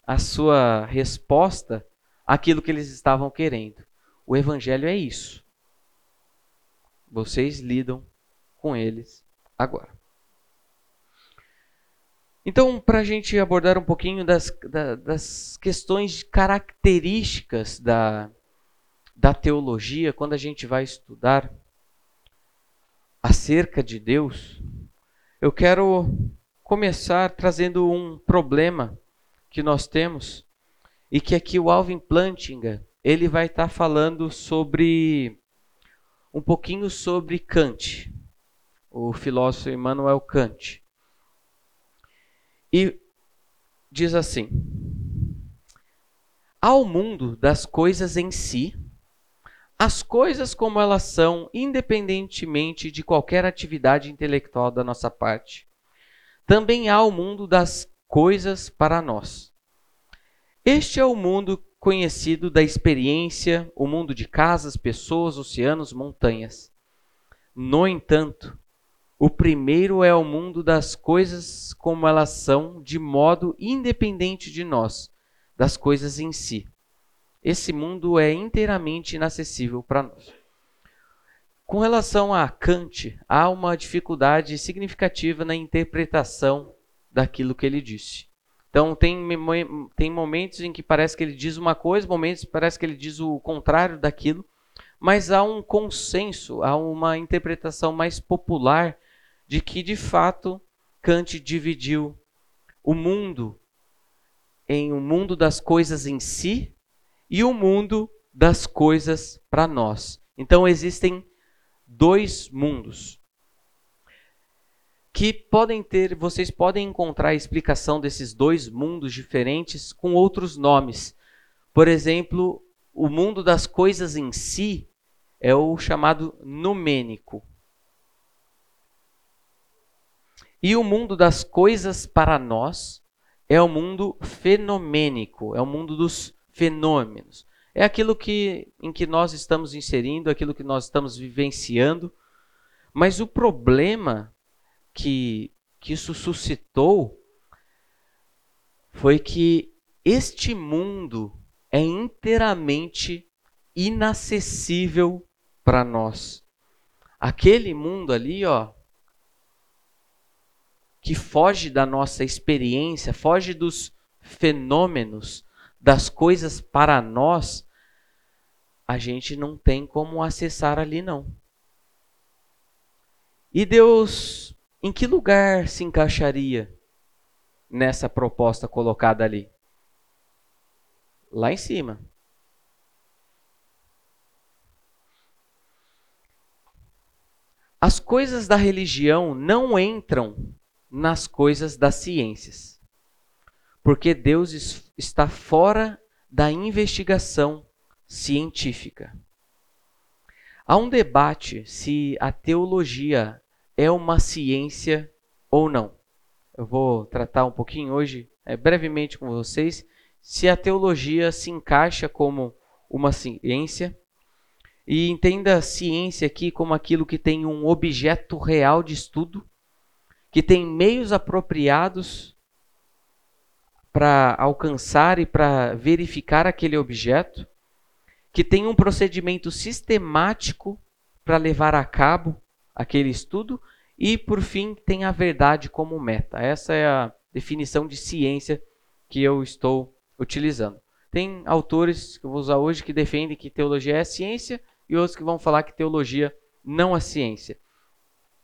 a sua resposta aquilo que eles estavam querendo. O evangelho é isso. Vocês lidam com eles agora. Então, para a gente abordar um pouquinho das, da, das questões características da, da teologia, quando a gente vai estudar acerca de Deus, eu quero começar trazendo um problema que nós temos e que aqui o Alvin Plantinga ele vai estar tá falando sobre um pouquinho sobre Kant, o filósofo Immanuel Kant. E diz assim: Ao mundo das coisas em si, as coisas como elas são, independentemente de qualquer atividade intelectual da nossa parte. Também há o mundo das coisas para nós. Este é o mundo conhecido da experiência, o mundo de casas, pessoas, oceanos, montanhas. No entanto, o primeiro é o mundo das coisas como elas são, de modo independente de nós, das coisas em si. Esse mundo é inteiramente inacessível para nós. Com relação a Kant, há uma dificuldade significativa na interpretação daquilo que ele disse. Então, tem, tem momentos em que parece que ele diz uma coisa, momentos que parece que ele diz o contrário daquilo, mas há um consenso, há uma interpretação mais popular de que, de fato, Kant dividiu o mundo em o um mundo das coisas em si e o um mundo das coisas para nós. Então existem dois mundos que podem ter, vocês podem encontrar a explicação desses dois mundos diferentes com outros nomes. Por exemplo, o mundo das coisas em si é o chamado numênico. E o mundo das coisas para nós é o mundo fenomênico, é o mundo dos fenômenos. É aquilo que, em que nós estamos inserindo, aquilo que nós estamos vivenciando. Mas o problema que, que isso suscitou foi que este mundo é inteiramente inacessível para nós. Aquele mundo ali, ó, que foge da nossa experiência, foge dos fenômenos, das coisas para nós, a gente não tem como acessar ali não. E Deus, em que lugar se encaixaria nessa proposta colocada ali? Lá em cima. As coisas da religião não entram nas coisas das ciências. Porque Deus está fora da investigação científica. Há um debate se a teologia é uma ciência ou não. Eu vou tratar um pouquinho hoje, é, brevemente com vocês, se a teologia se encaixa como uma ciência. E entenda a ciência aqui como aquilo que tem um objeto real de estudo que tem meios apropriados para alcançar e para verificar aquele objeto, que tem um procedimento sistemático para levar a cabo aquele estudo e, por fim, tem a verdade como meta. Essa é a definição de ciência que eu estou utilizando. Tem autores que eu vou usar hoje que defendem que teologia é ciência e outros que vão falar que teologia não é ciência.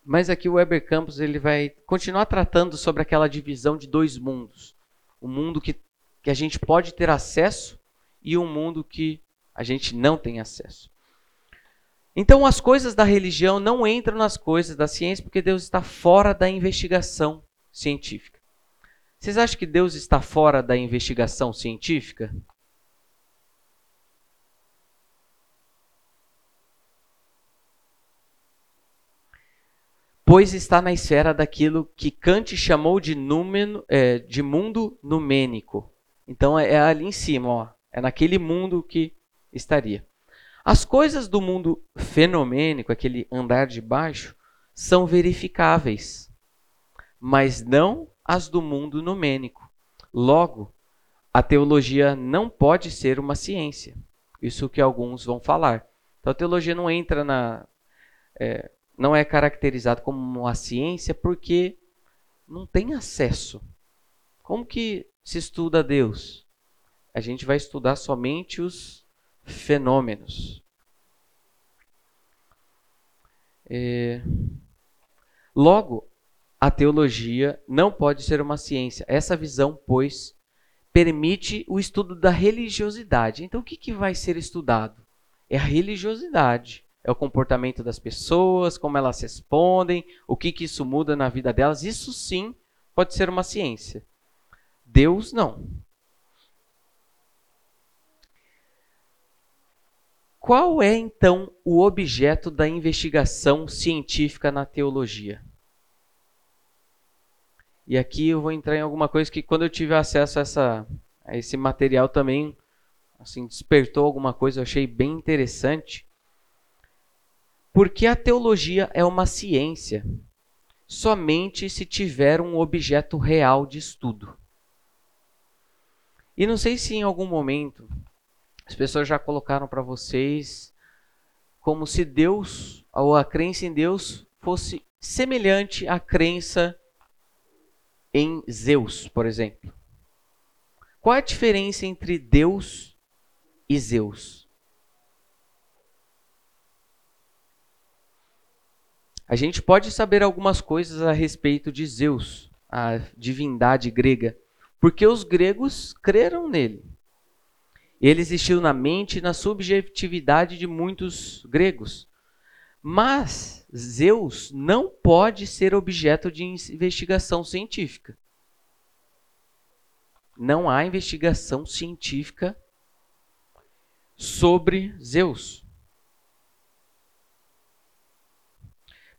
Mas aqui o Weber Campos ele vai continuar tratando sobre aquela divisão de dois mundos. O um mundo que, que a gente pode ter acesso e um mundo que a gente não tem acesso. Então as coisas da religião não entram nas coisas da ciência porque Deus está fora da investigação científica. Vocês acham que Deus está fora da investigação científica? pois está na esfera daquilo que Kant chamou de, é, de mundo numênico. Então é, é ali em cima, ó, é naquele mundo que estaria. As coisas do mundo fenomênico, aquele andar de baixo, são verificáveis, mas não as do mundo numênico. Logo, a teologia não pode ser uma ciência. Isso que alguns vão falar. Então a teologia não entra na. É, não é caracterizado como uma ciência porque não tem acesso Como que se estuda Deus? A gente vai estudar somente os fenômenos. É... Logo, a teologia não pode ser uma ciência. Essa visão, pois, permite o estudo da religiosidade. Então, o que, que vai ser estudado? É a religiosidade. É o comportamento das pessoas, como elas respondem, o que, que isso muda na vida delas. Isso sim pode ser uma ciência. Deus não. Qual é então o objeto da investigação científica na teologia? E aqui eu vou entrar em alguma coisa que quando eu tive acesso a, essa, a esse material também assim despertou alguma coisa, eu achei bem interessante. Porque a teologia é uma ciência somente se tiver um objeto real de estudo. E não sei se em algum momento as pessoas já colocaram para vocês como se Deus, ou a crença em Deus, fosse semelhante à crença em Zeus, por exemplo. Qual a diferença entre Deus e Zeus? A gente pode saber algumas coisas a respeito de Zeus, a divindade grega, porque os gregos creram nele. Ele existiu na mente e na subjetividade de muitos gregos. Mas Zeus não pode ser objeto de investigação científica. Não há investigação científica sobre Zeus.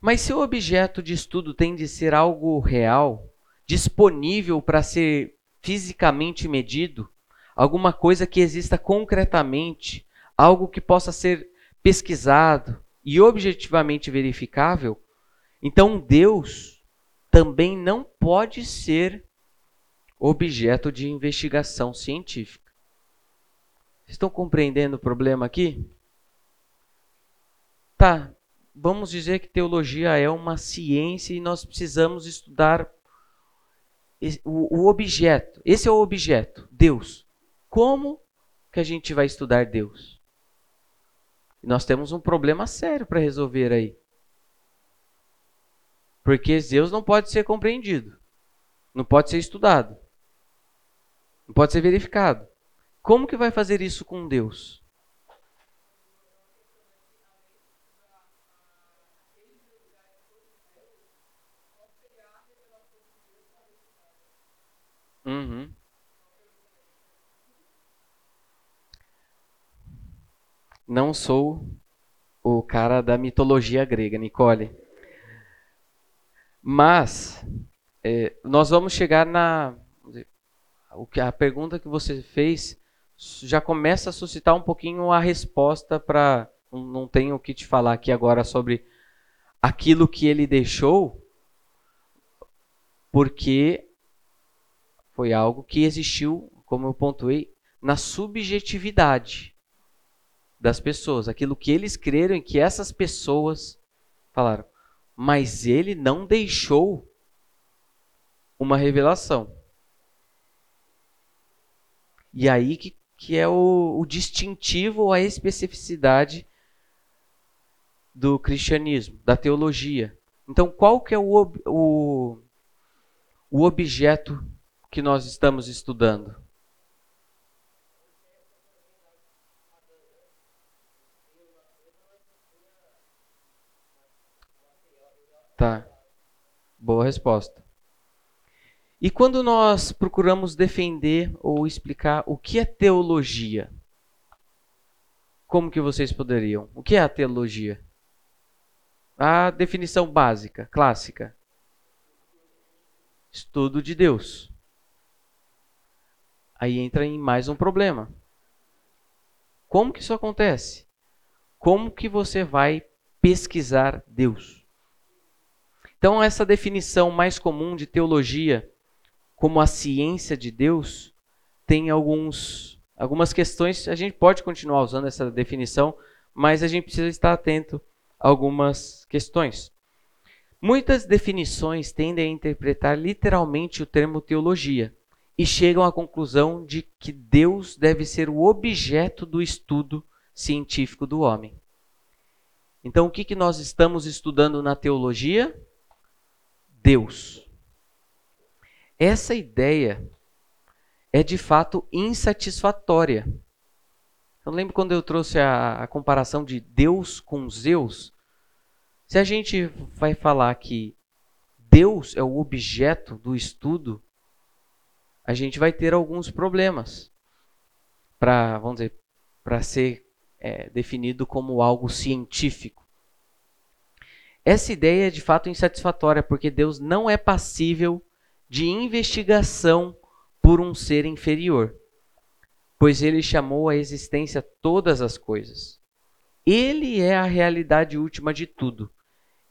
Mas se o objeto de estudo tem de ser algo real, disponível para ser fisicamente medido, alguma coisa que exista concretamente, algo que possa ser pesquisado, e objetivamente verificável, então Deus também não pode ser objeto de investigação científica. Estão compreendendo o problema aqui? Tá, vamos dizer que teologia é uma ciência e nós precisamos estudar o objeto. Esse é o objeto, Deus. Como que a gente vai estudar Deus? Nós temos um problema sério para resolver aí. Porque Zeus não pode ser compreendido. Não pode ser estudado. Não pode ser verificado. Como que vai fazer isso com Deus? Uhum. Não sou o cara da mitologia grega, Nicole. Mas é, nós vamos chegar na o que a pergunta que você fez já começa a suscitar um pouquinho a resposta para não tenho o que te falar aqui agora sobre aquilo que ele deixou, porque foi algo que existiu, como eu pontuei, na subjetividade das pessoas, aquilo que eles creram e que essas pessoas falaram. Mas ele não deixou uma revelação. E aí que, que é o, o distintivo, a especificidade do cristianismo, da teologia. Então, qual que é o, o, o objeto que nós estamos estudando? Tá. Boa resposta. E quando nós procuramos defender ou explicar o que é teologia, como que vocês poderiam? O que é a teologia? A definição básica, clássica. Estudo de Deus. Aí entra em mais um problema. Como que isso acontece? Como que você vai pesquisar Deus? Então, essa definição mais comum de teologia como a ciência de Deus tem alguns, algumas questões. A gente pode continuar usando essa definição, mas a gente precisa estar atento a algumas questões. Muitas definições tendem a interpretar literalmente o termo teologia e chegam à conclusão de que Deus deve ser o objeto do estudo científico do homem. Então, o que, que nós estamos estudando na teologia? Deus. Essa ideia é de fato insatisfatória. Eu lembro quando eu trouxe a, a comparação de Deus com Zeus. Se a gente vai falar que Deus é o objeto do estudo, a gente vai ter alguns problemas para, vamos dizer, para ser é, definido como algo científico. Essa ideia é de fato insatisfatória, porque Deus não é passível de investigação por um ser inferior, pois ele chamou à existência todas as coisas. Ele é a realidade última de tudo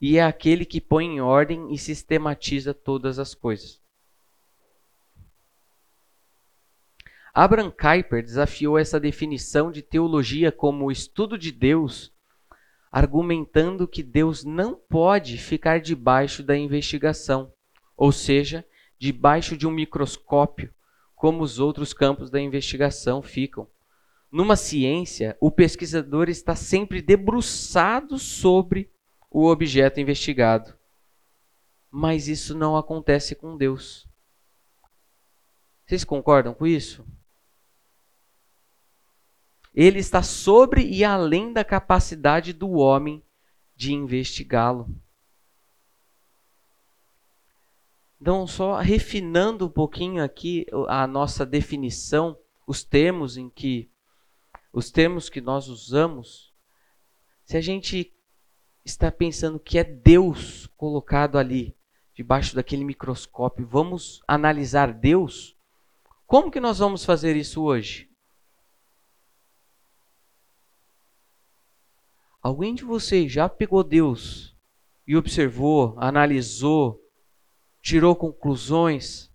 e é aquele que põe em ordem e sistematiza todas as coisas. Abraham Kuyper desafiou essa definição de teologia como o estudo de Deus, argumentando que Deus não pode ficar debaixo da investigação, ou seja, debaixo de um microscópio, como os outros campos da investigação ficam. Numa ciência, o pesquisador está sempre debruçado sobre o objeto investigado. Mas isso não acontece com Deus. Vocês concordam com isso? Ele está sobre e além da capacidade do homem de investigá-lo. Então, só refinando um pouquinho aqui a nossa definição, os termos em que os termos que nós usamos, se a gente está pensando que é Deus colocado ali, debaixo daquele microscópio, vamos analisar Deus? Como que nós vamos fazer isso hoje? Alguém de vocês já pegou Deus e observou, analisou, tirou conclusões?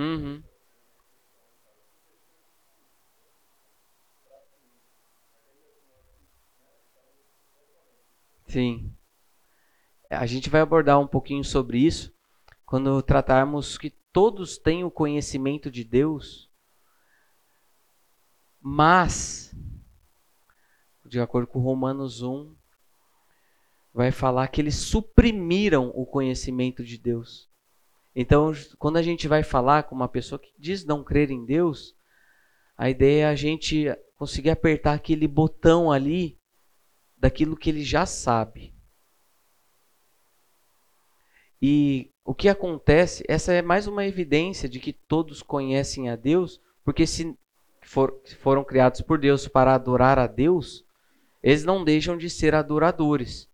Uhum. Sim. A gente vai abordar um pouquinho sobre isso quando tratarmos que todos têm o conhecimento de Deus, mas, de acordo com Romanos 1, vai falar que eles suprimiram o conhecimento de Deus. Então, quando a gente vai falar com uma pessoa que diz não crer em Deus, a ideia é a gente conseguir apertar aquele botão ali daquilo que ele já sabe. E o que acontece, essa é mais uma evidência de que todos conhecem a Deus, porque se for, foram criados por Deus para adorar a Deus, eles não deixam de ser adoradores.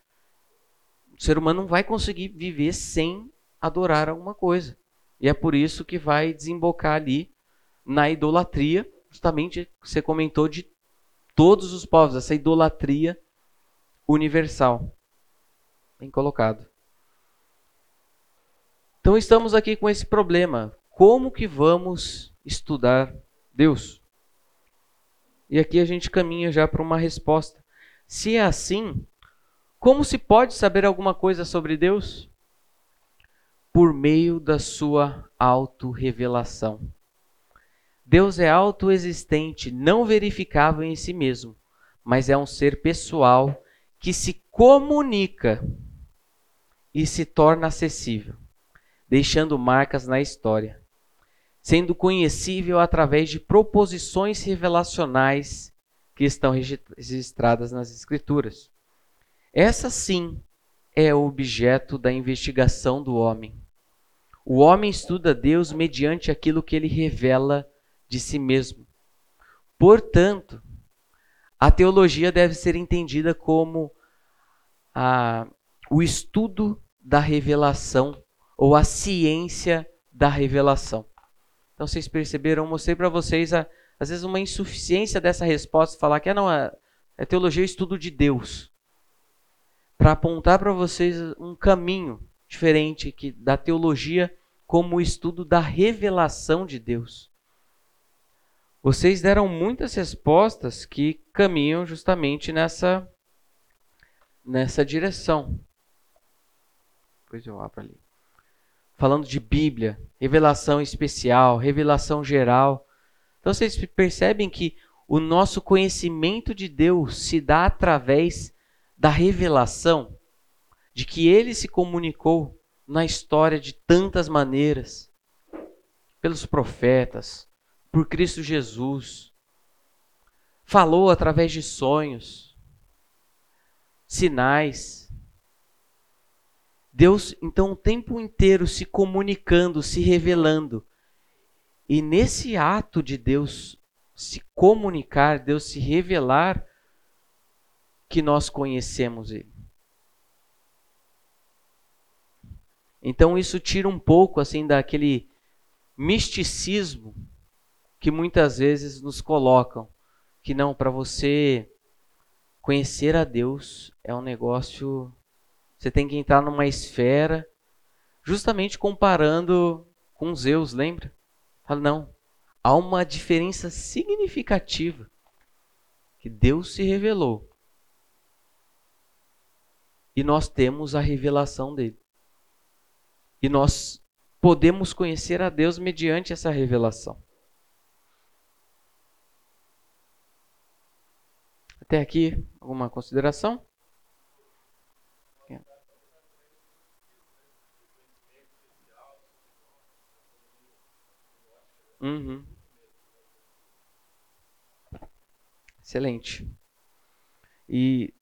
O ser humano não vai conseguir viver sem adorar alguma coisa. E é por isso que vai desembocar ali na idolatria, justamente você comentou de todos os povos, essa idolatria universal. Bem colocado. Então estamos aqui com esse problema. Como que vamos estudar Deus? E aqui a gente caminha já para uma resposta. Se é assim, como se pode saber alguma coisa sobre Deus? por meio da sua autorrevelação. Deus é autoexistente, não verificável em si mesmo, mas é um ser pessoal que se comunica e se torna acessível, deixando marcas na história, sendo conhecível através de proposições revelacionais que estão registradas nas Escrituras. Essa sim é o objeto da investigação do homem o homem estuda Deus mediante aquilo que ele revela de si mesmo. Portanto, a teologia deve ser entendida como a, o estudo da revelação ou a ciência da revelação. Então, vocês perceberam? Mostrei para vocês, a, às vezes, uma insuficiência dessa resposta, falar que ah, não, a, a teologia é estudo de Deus. para apontar para vocês um caminho diferente que da teologia como o estudo da revelação de Deus. Vocês deram muitas respostas que caminham justamente nessa nessa direção. Depois eu abro ali. Falando de Bíblia, revelação especial, revelação geral. Então vocês percebem que o nosso conhecimento de Deus se dá através da revelação de que ele se comunicou na história de tantas maneiras pelos profetas, por Cristo Jesus. Falou através de sonhos, sinais. Deus, então, o tempo inteiro se comunicando, se revelando. E nesse ato de Deus se comunicar, Deus se revelar, que nós conhecemos Ele. Então isso tira um pouco assim daquele misticismo que muitas vezes nos colocam, que não para você conhecer a Deus é um negócio você tem que entrar numa esfera justamente comparando com Zeus, lembra? Fala não, há uma diferença significativa que Deus se revelou e nós temos a revelação dele. E nós podemos conhecer a Deus mediante essa revelação. Até aqui, alguma consideração? Uhum. Excelente. E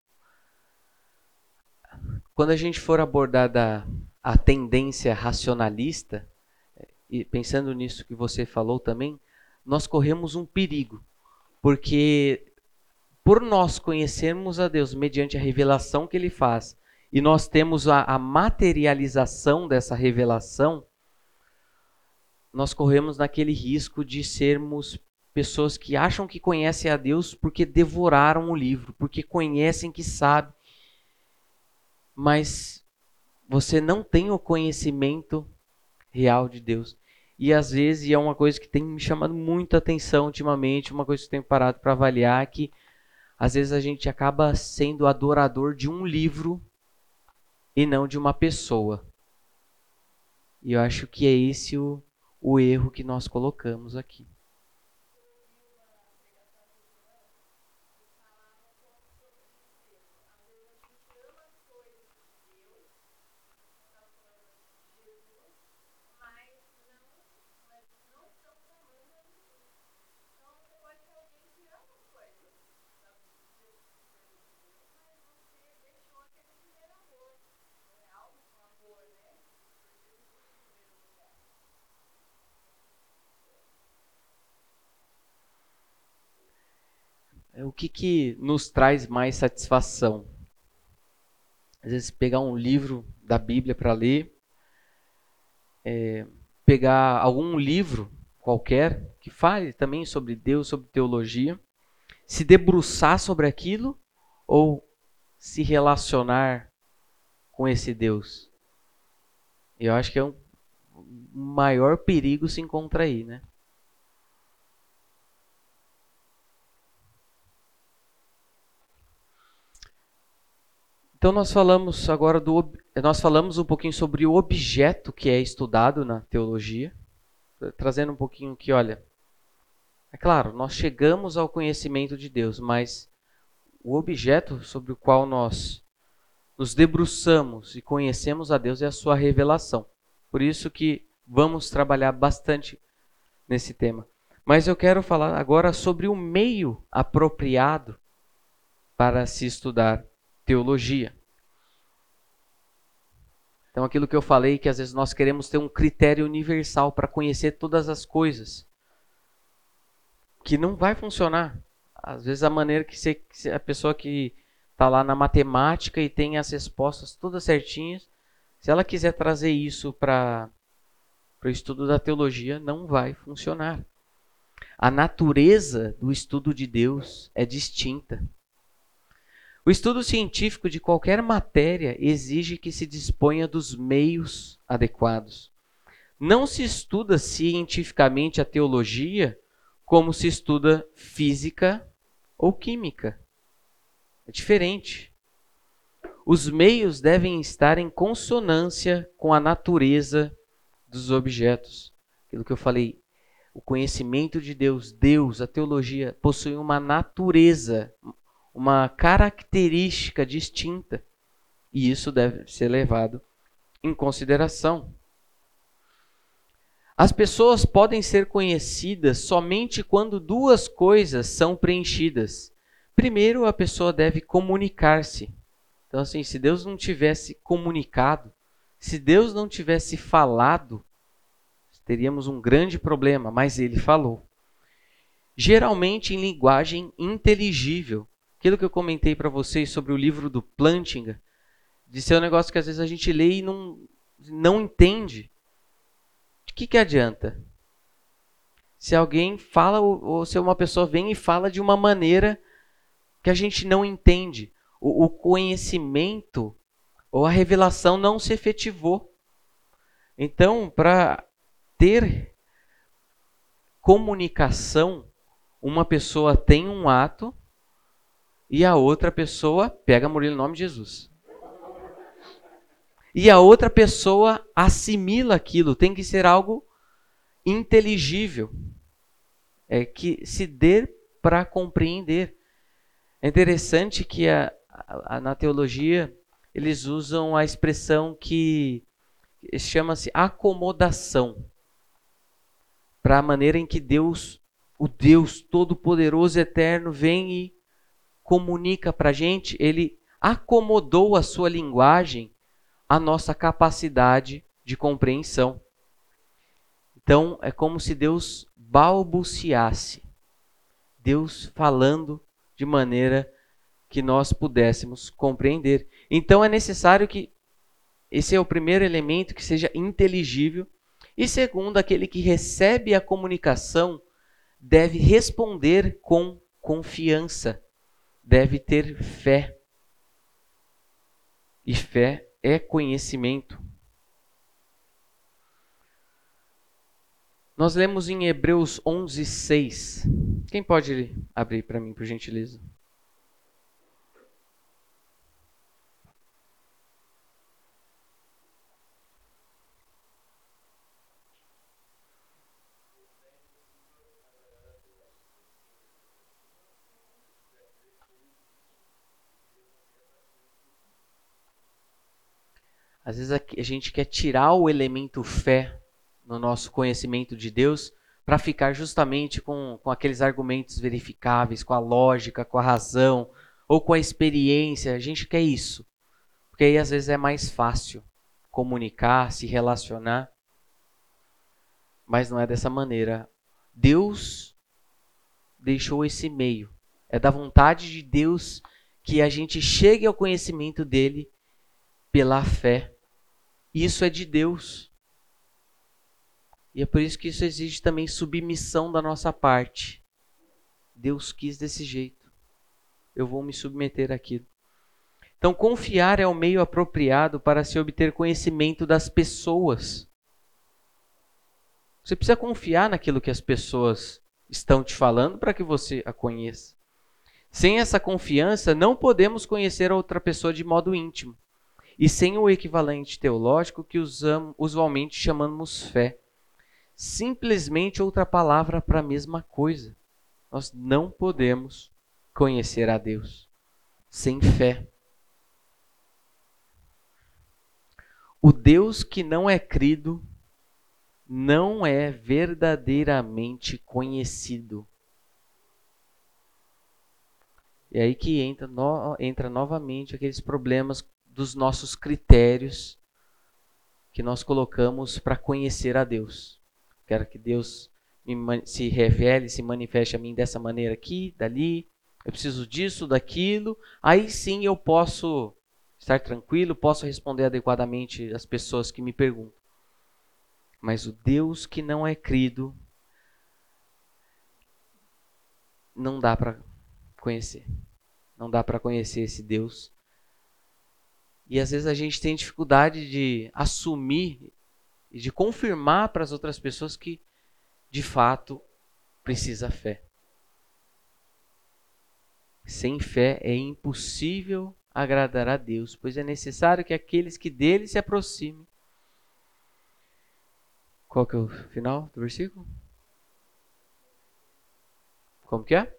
quando a gente for abordar da, a tendência racionalista, e pensando nisso que você falou também, nós corremos um perigo, porque por nós conhecermos a Deus mediante a revelação que Ele faz, e nós temos a, a materialização dessa revelação, nós corremos naquele risco de sermos pessoas que acham que conhecem a Deus porque devoraram o livro, porque conhecem que sabem, mas você não tem o conhecimento real de Deus. E às vezes, e é uma coisa que tem me chamado muita atenção ultimamente, uma coisa que eu tenho parado para avaliar, é que às vezes a gente acaba sendo adorador de um livro e não de uma pessoa. E eu acho que é esse o, o erro que nós colocamos aqui. O que, que nos traz mais satisfação? Às vezes, pegar um livro da Bíblia para ler, é, pegar algum livro qualquer que fale também sobre Deus, sobre teologia, se debruçar sobre aquilo ou se relacionar com esse Deus. Eu acho que é um maior perigo se encontra aí, né? Então nós falamos agora do nós falamos um pouquinho sobre o objeto que é estudado na teologia, trazendo um pouquinho que, olha, é claro, nós chegamos ao conhecimento de Deus, mas o objeto sobre o qual nós nos debruçamos e conhecemos a Deus é a sua revelação. Por isso que vamos trabalhar bastante nesse tema. Mas eu quero falar agora sobre o meio apropriado para se estudar teologia. Então, aquilo que eu falei, que às vezes nós queremos ter um critério universal para conhecer todas as coisas, que não vai funcionar. Às vezes, a maneira que, você, a pessoa que está lá na matemática e tem as respostas todas certinhas, se ela quiser trazer isso para o estudo da teologia, não vai funcionar. A natureza do estudo de Deus é distinta. O estudo científico de qualquer matéria exige que se disponha dos meios adequados. Não se estuda cientificamente a teologia como se estuda física ou química. É diferente. Os meios devem estar em consonância com a natureza dos objetos. Aquilo que eu falei, o conhecimento de Deus, Deus, a teologia, possui uma natureza, uma característica distinta. E isso deve ser levado em consideração. As pessoas podem ser conhecidas somente quando duas coisas são preenchidas. Primeiro, a pessoa deve comunicar-se. Então, assim, se Deus não tivesse comunicado, se Deus não tivesse falado, teríamos um grande problema, mas ele falou. Geralmente em linguagem inteligível. Aquilo que eu comentei para vocês sobre o livro do Plantinga, de ser um negócio que às vezes a gente lê e não, não entende. De que, que adianta? Se alguém fala, ou se uma pessoa vem e fala de uma maneira que a gente não entende, o, o conhecimento ou a revelação não se efetivou. Então, para ter comunicação, uma pessoa tem um ato e a outra pessoa pega Murilo em nome de Jesus. E a outra pessoa assimila aquilo, tem que ser algo inteligível. É que se dê para compreender. É interessante que a, a, na teologia eles usam a expressão que chama-se acomodação para a maneira em que Deus, o Deus Todo-Poderoso Eterno, vem e comunica para a gente. Ele acomodou a sua linguagem à nossa capacidade de compreensão. Então, é como se Deus balbuciasse, Deus falando de maneira que nós pudéssemos compreender. Então, é necessário que esse é o primeiro elemento que seja inteligível e segundo, aquele que recebe a comunicação deve responder com confiança, deve ter fé. E fé é conhecimento. Nós lemos em Hebreus 11, 6. Quem pode abrir para mim, por gentileza? Às vezes a gente quer tirar o elemento fé no nosso conhecimento de Deus para ficar justamente com, com aqueles argumentos verificáveis, com a lógica, com a razão ou com a experiência. A gente quer isso. Porque aí às vezes é mais fácil comunicar, se relacionar. Mas não é dessa maneira. Deus deixou esse meio. É da vontade de Deus que a gente chegue ao conhecimento dele pela fé. Isso é de Deus. E é por isso que isso exige também submissão da nossa parte. Deus quis desse jeito. Eu vou me submeter àquilo. Então, confiar é o meio apropriado para se obter conhecimento das pessoas. Você precisa confiar naquilo que as pessoas estão te falando para que você a conheça. Sem essa confiança, não podemos conhecer a outra pessoa de modo íntimo e sem o equivalente teológico que usamos, usualmente chamamos fé. Simplesmente outra palavra para a mesma coisa. Nós não podemos conhecer a Deus sem fé. O Deus que não é crido não é verdadeiramente conhecido. E aí que entra, no, entra novamente aqueles problemas dos nossos critérios que nós colocamos para conhecer a Deus. Quero que Deus se revele, se manifeste a mim dessa maneira aqui, dali. Eu preciso disso, daquilo. Aí sim eu posso estar tranquilo, posso responder adequadamente às pessoas que me perguntam. Mas o Deus que não é crido não dá para conhecer. não dá para conhecer esse Deus. E às vezes a gente tem dificuldade de assumir e de confirmar para as outras pessoas que de fato precisa fé. Sem fé é impossível agradar a Deus, pois é necessário que aqueles que dele se aproximem. Qual que é o final do versículo? Como que é?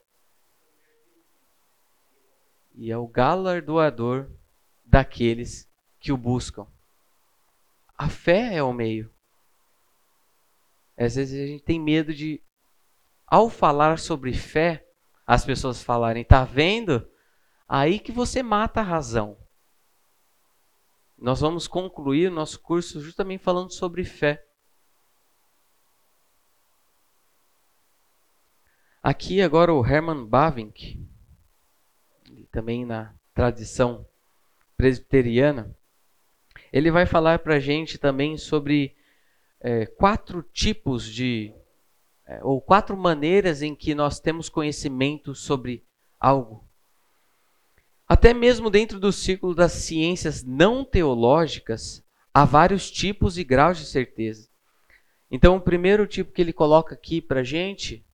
E é o galardoador daqueles que o buscam. A fé é o meio. Às vezes a gente tem medo de, ao falar sobre fé, as pessoas falarem: tá vendo? Aí que você mata a razão. Nós vamos concluir o nosso curso justamente falando sobre fé. Aqui agora o Herman Bavinck, também na tradição presbiteriana, ele vai falar para a gente também sobre é, quatro tipos de, é, ou quatro maneiras em que nós temos conhecimento sobre algo. Até mesmo dentro do círculo das ciências não teológicas, há vários tipos e graus de certeza. Então, o primeiro tipo que ele coloca aqui para a gente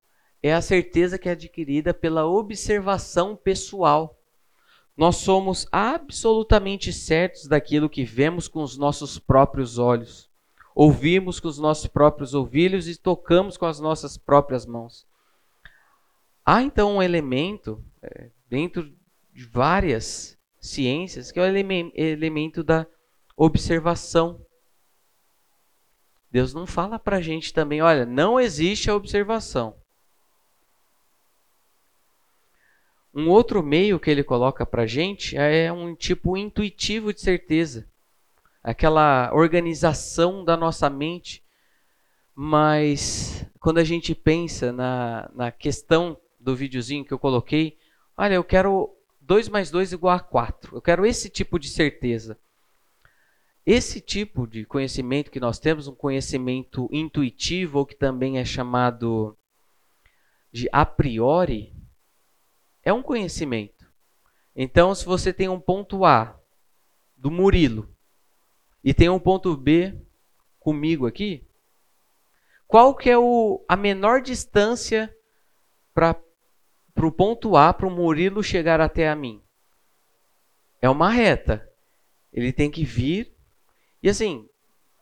é a certeza que é adquirida pela observação pessoal. Nós somos absolutamente certos daquilo que vemos com os nossos próprios olhos, ouvimos com os nossos próprios ouvidos e tocamos com as nossas próprias mãos. Há então um elemento é, dentro de várias ciências que é o elemento da observação. Deus não fala para a gente também, olha, não existe a observação. Um outro meio que ele coloca para gente é um tipo intuitivo de certeza, aquela organização da nossa mente. Mas quando a gente pensa na, na questão do videozinho que eu coloquei, olha, eu quero 2 mais 2 igual a 4. Eu quero esse tipo de certeza. Esse tipo de conhecimento que nós temos, um conhecimento intuitivo, ou que também é chamado de a priori, é um conhecimento. Então, se você tem um ponto A do Murilo e tem um ponto B comigo aqui, qual que é o, a menor distância para o ponto A, para o Murilo chegar até a mim? É uma reta. Ele tem que vir. E assim,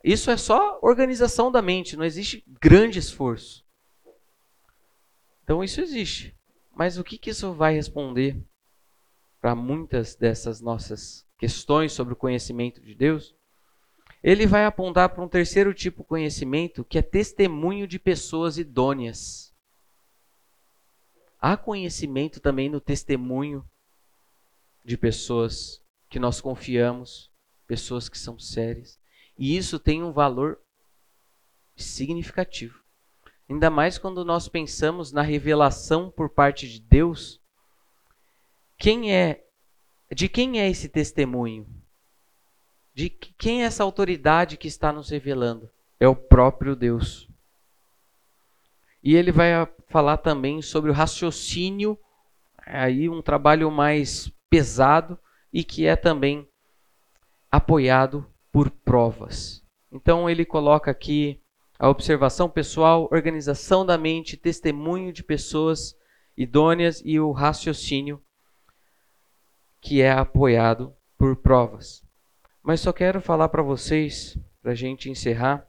isso é só organização da mente, não existe grande esforço. Então isso existe. Mas o que, que isso vai responder para muitas dessas nossas questões sobre o conhecimento de Deus? Ele vai apontar para um terceiro tipo de conhecimento que é testemunho de pessoas idôneas. Há conhecimento também no testemunho de pessoas que nós confiamos, pessoas que são sérias. E isso tem um valor significativo. Ainda mais quando nós pensamos na revelação por parte de Deus. Quem é de quem é esse testemunho? De quem é essa autoridade que está nos revelando? É o próprio Deus. E ele vai falar também sobre o raciocínio, aí um trabalho mais pesado e que é também apoiado por provas. Então ele coloca aqui a observação pessoal, organização da mente, testemunho de pessoas idôneas e o raciocínio que é apoiado por provas. Mas só quero falar para vocês, para a gente encerrar,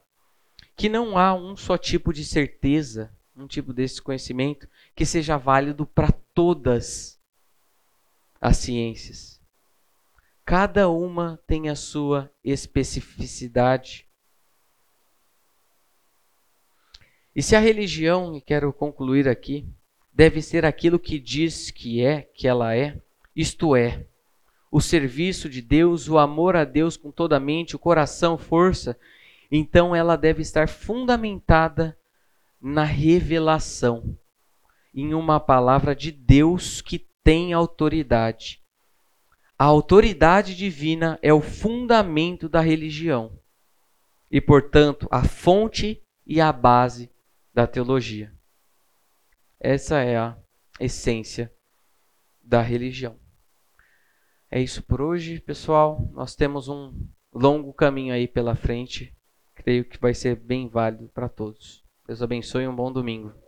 que não há um só tipo de certeza, um tipo desse conhecimento que seja válido para todas as ciências. Cada uma tem a sua especificidade E se a religião, e quero concluir aqui, deve ser aquilo que diz que é, que ela é, isto é, o serviço de Deus, o amor a Deus com toda a mente, o coração, força, então ela deve estar fundamentada na revelação, em uma palavra de Deus que tem autoridade. A autoridade divina é o fundamento da religião e, portanto, a fonte e a base da teologia. Essa é a essência da religião. É isso por hoje, pessoal. Nós temos um longo caminho aí pela frente. Creio que vai ser bem válido para todos. Deus abençoe e um bom domingo.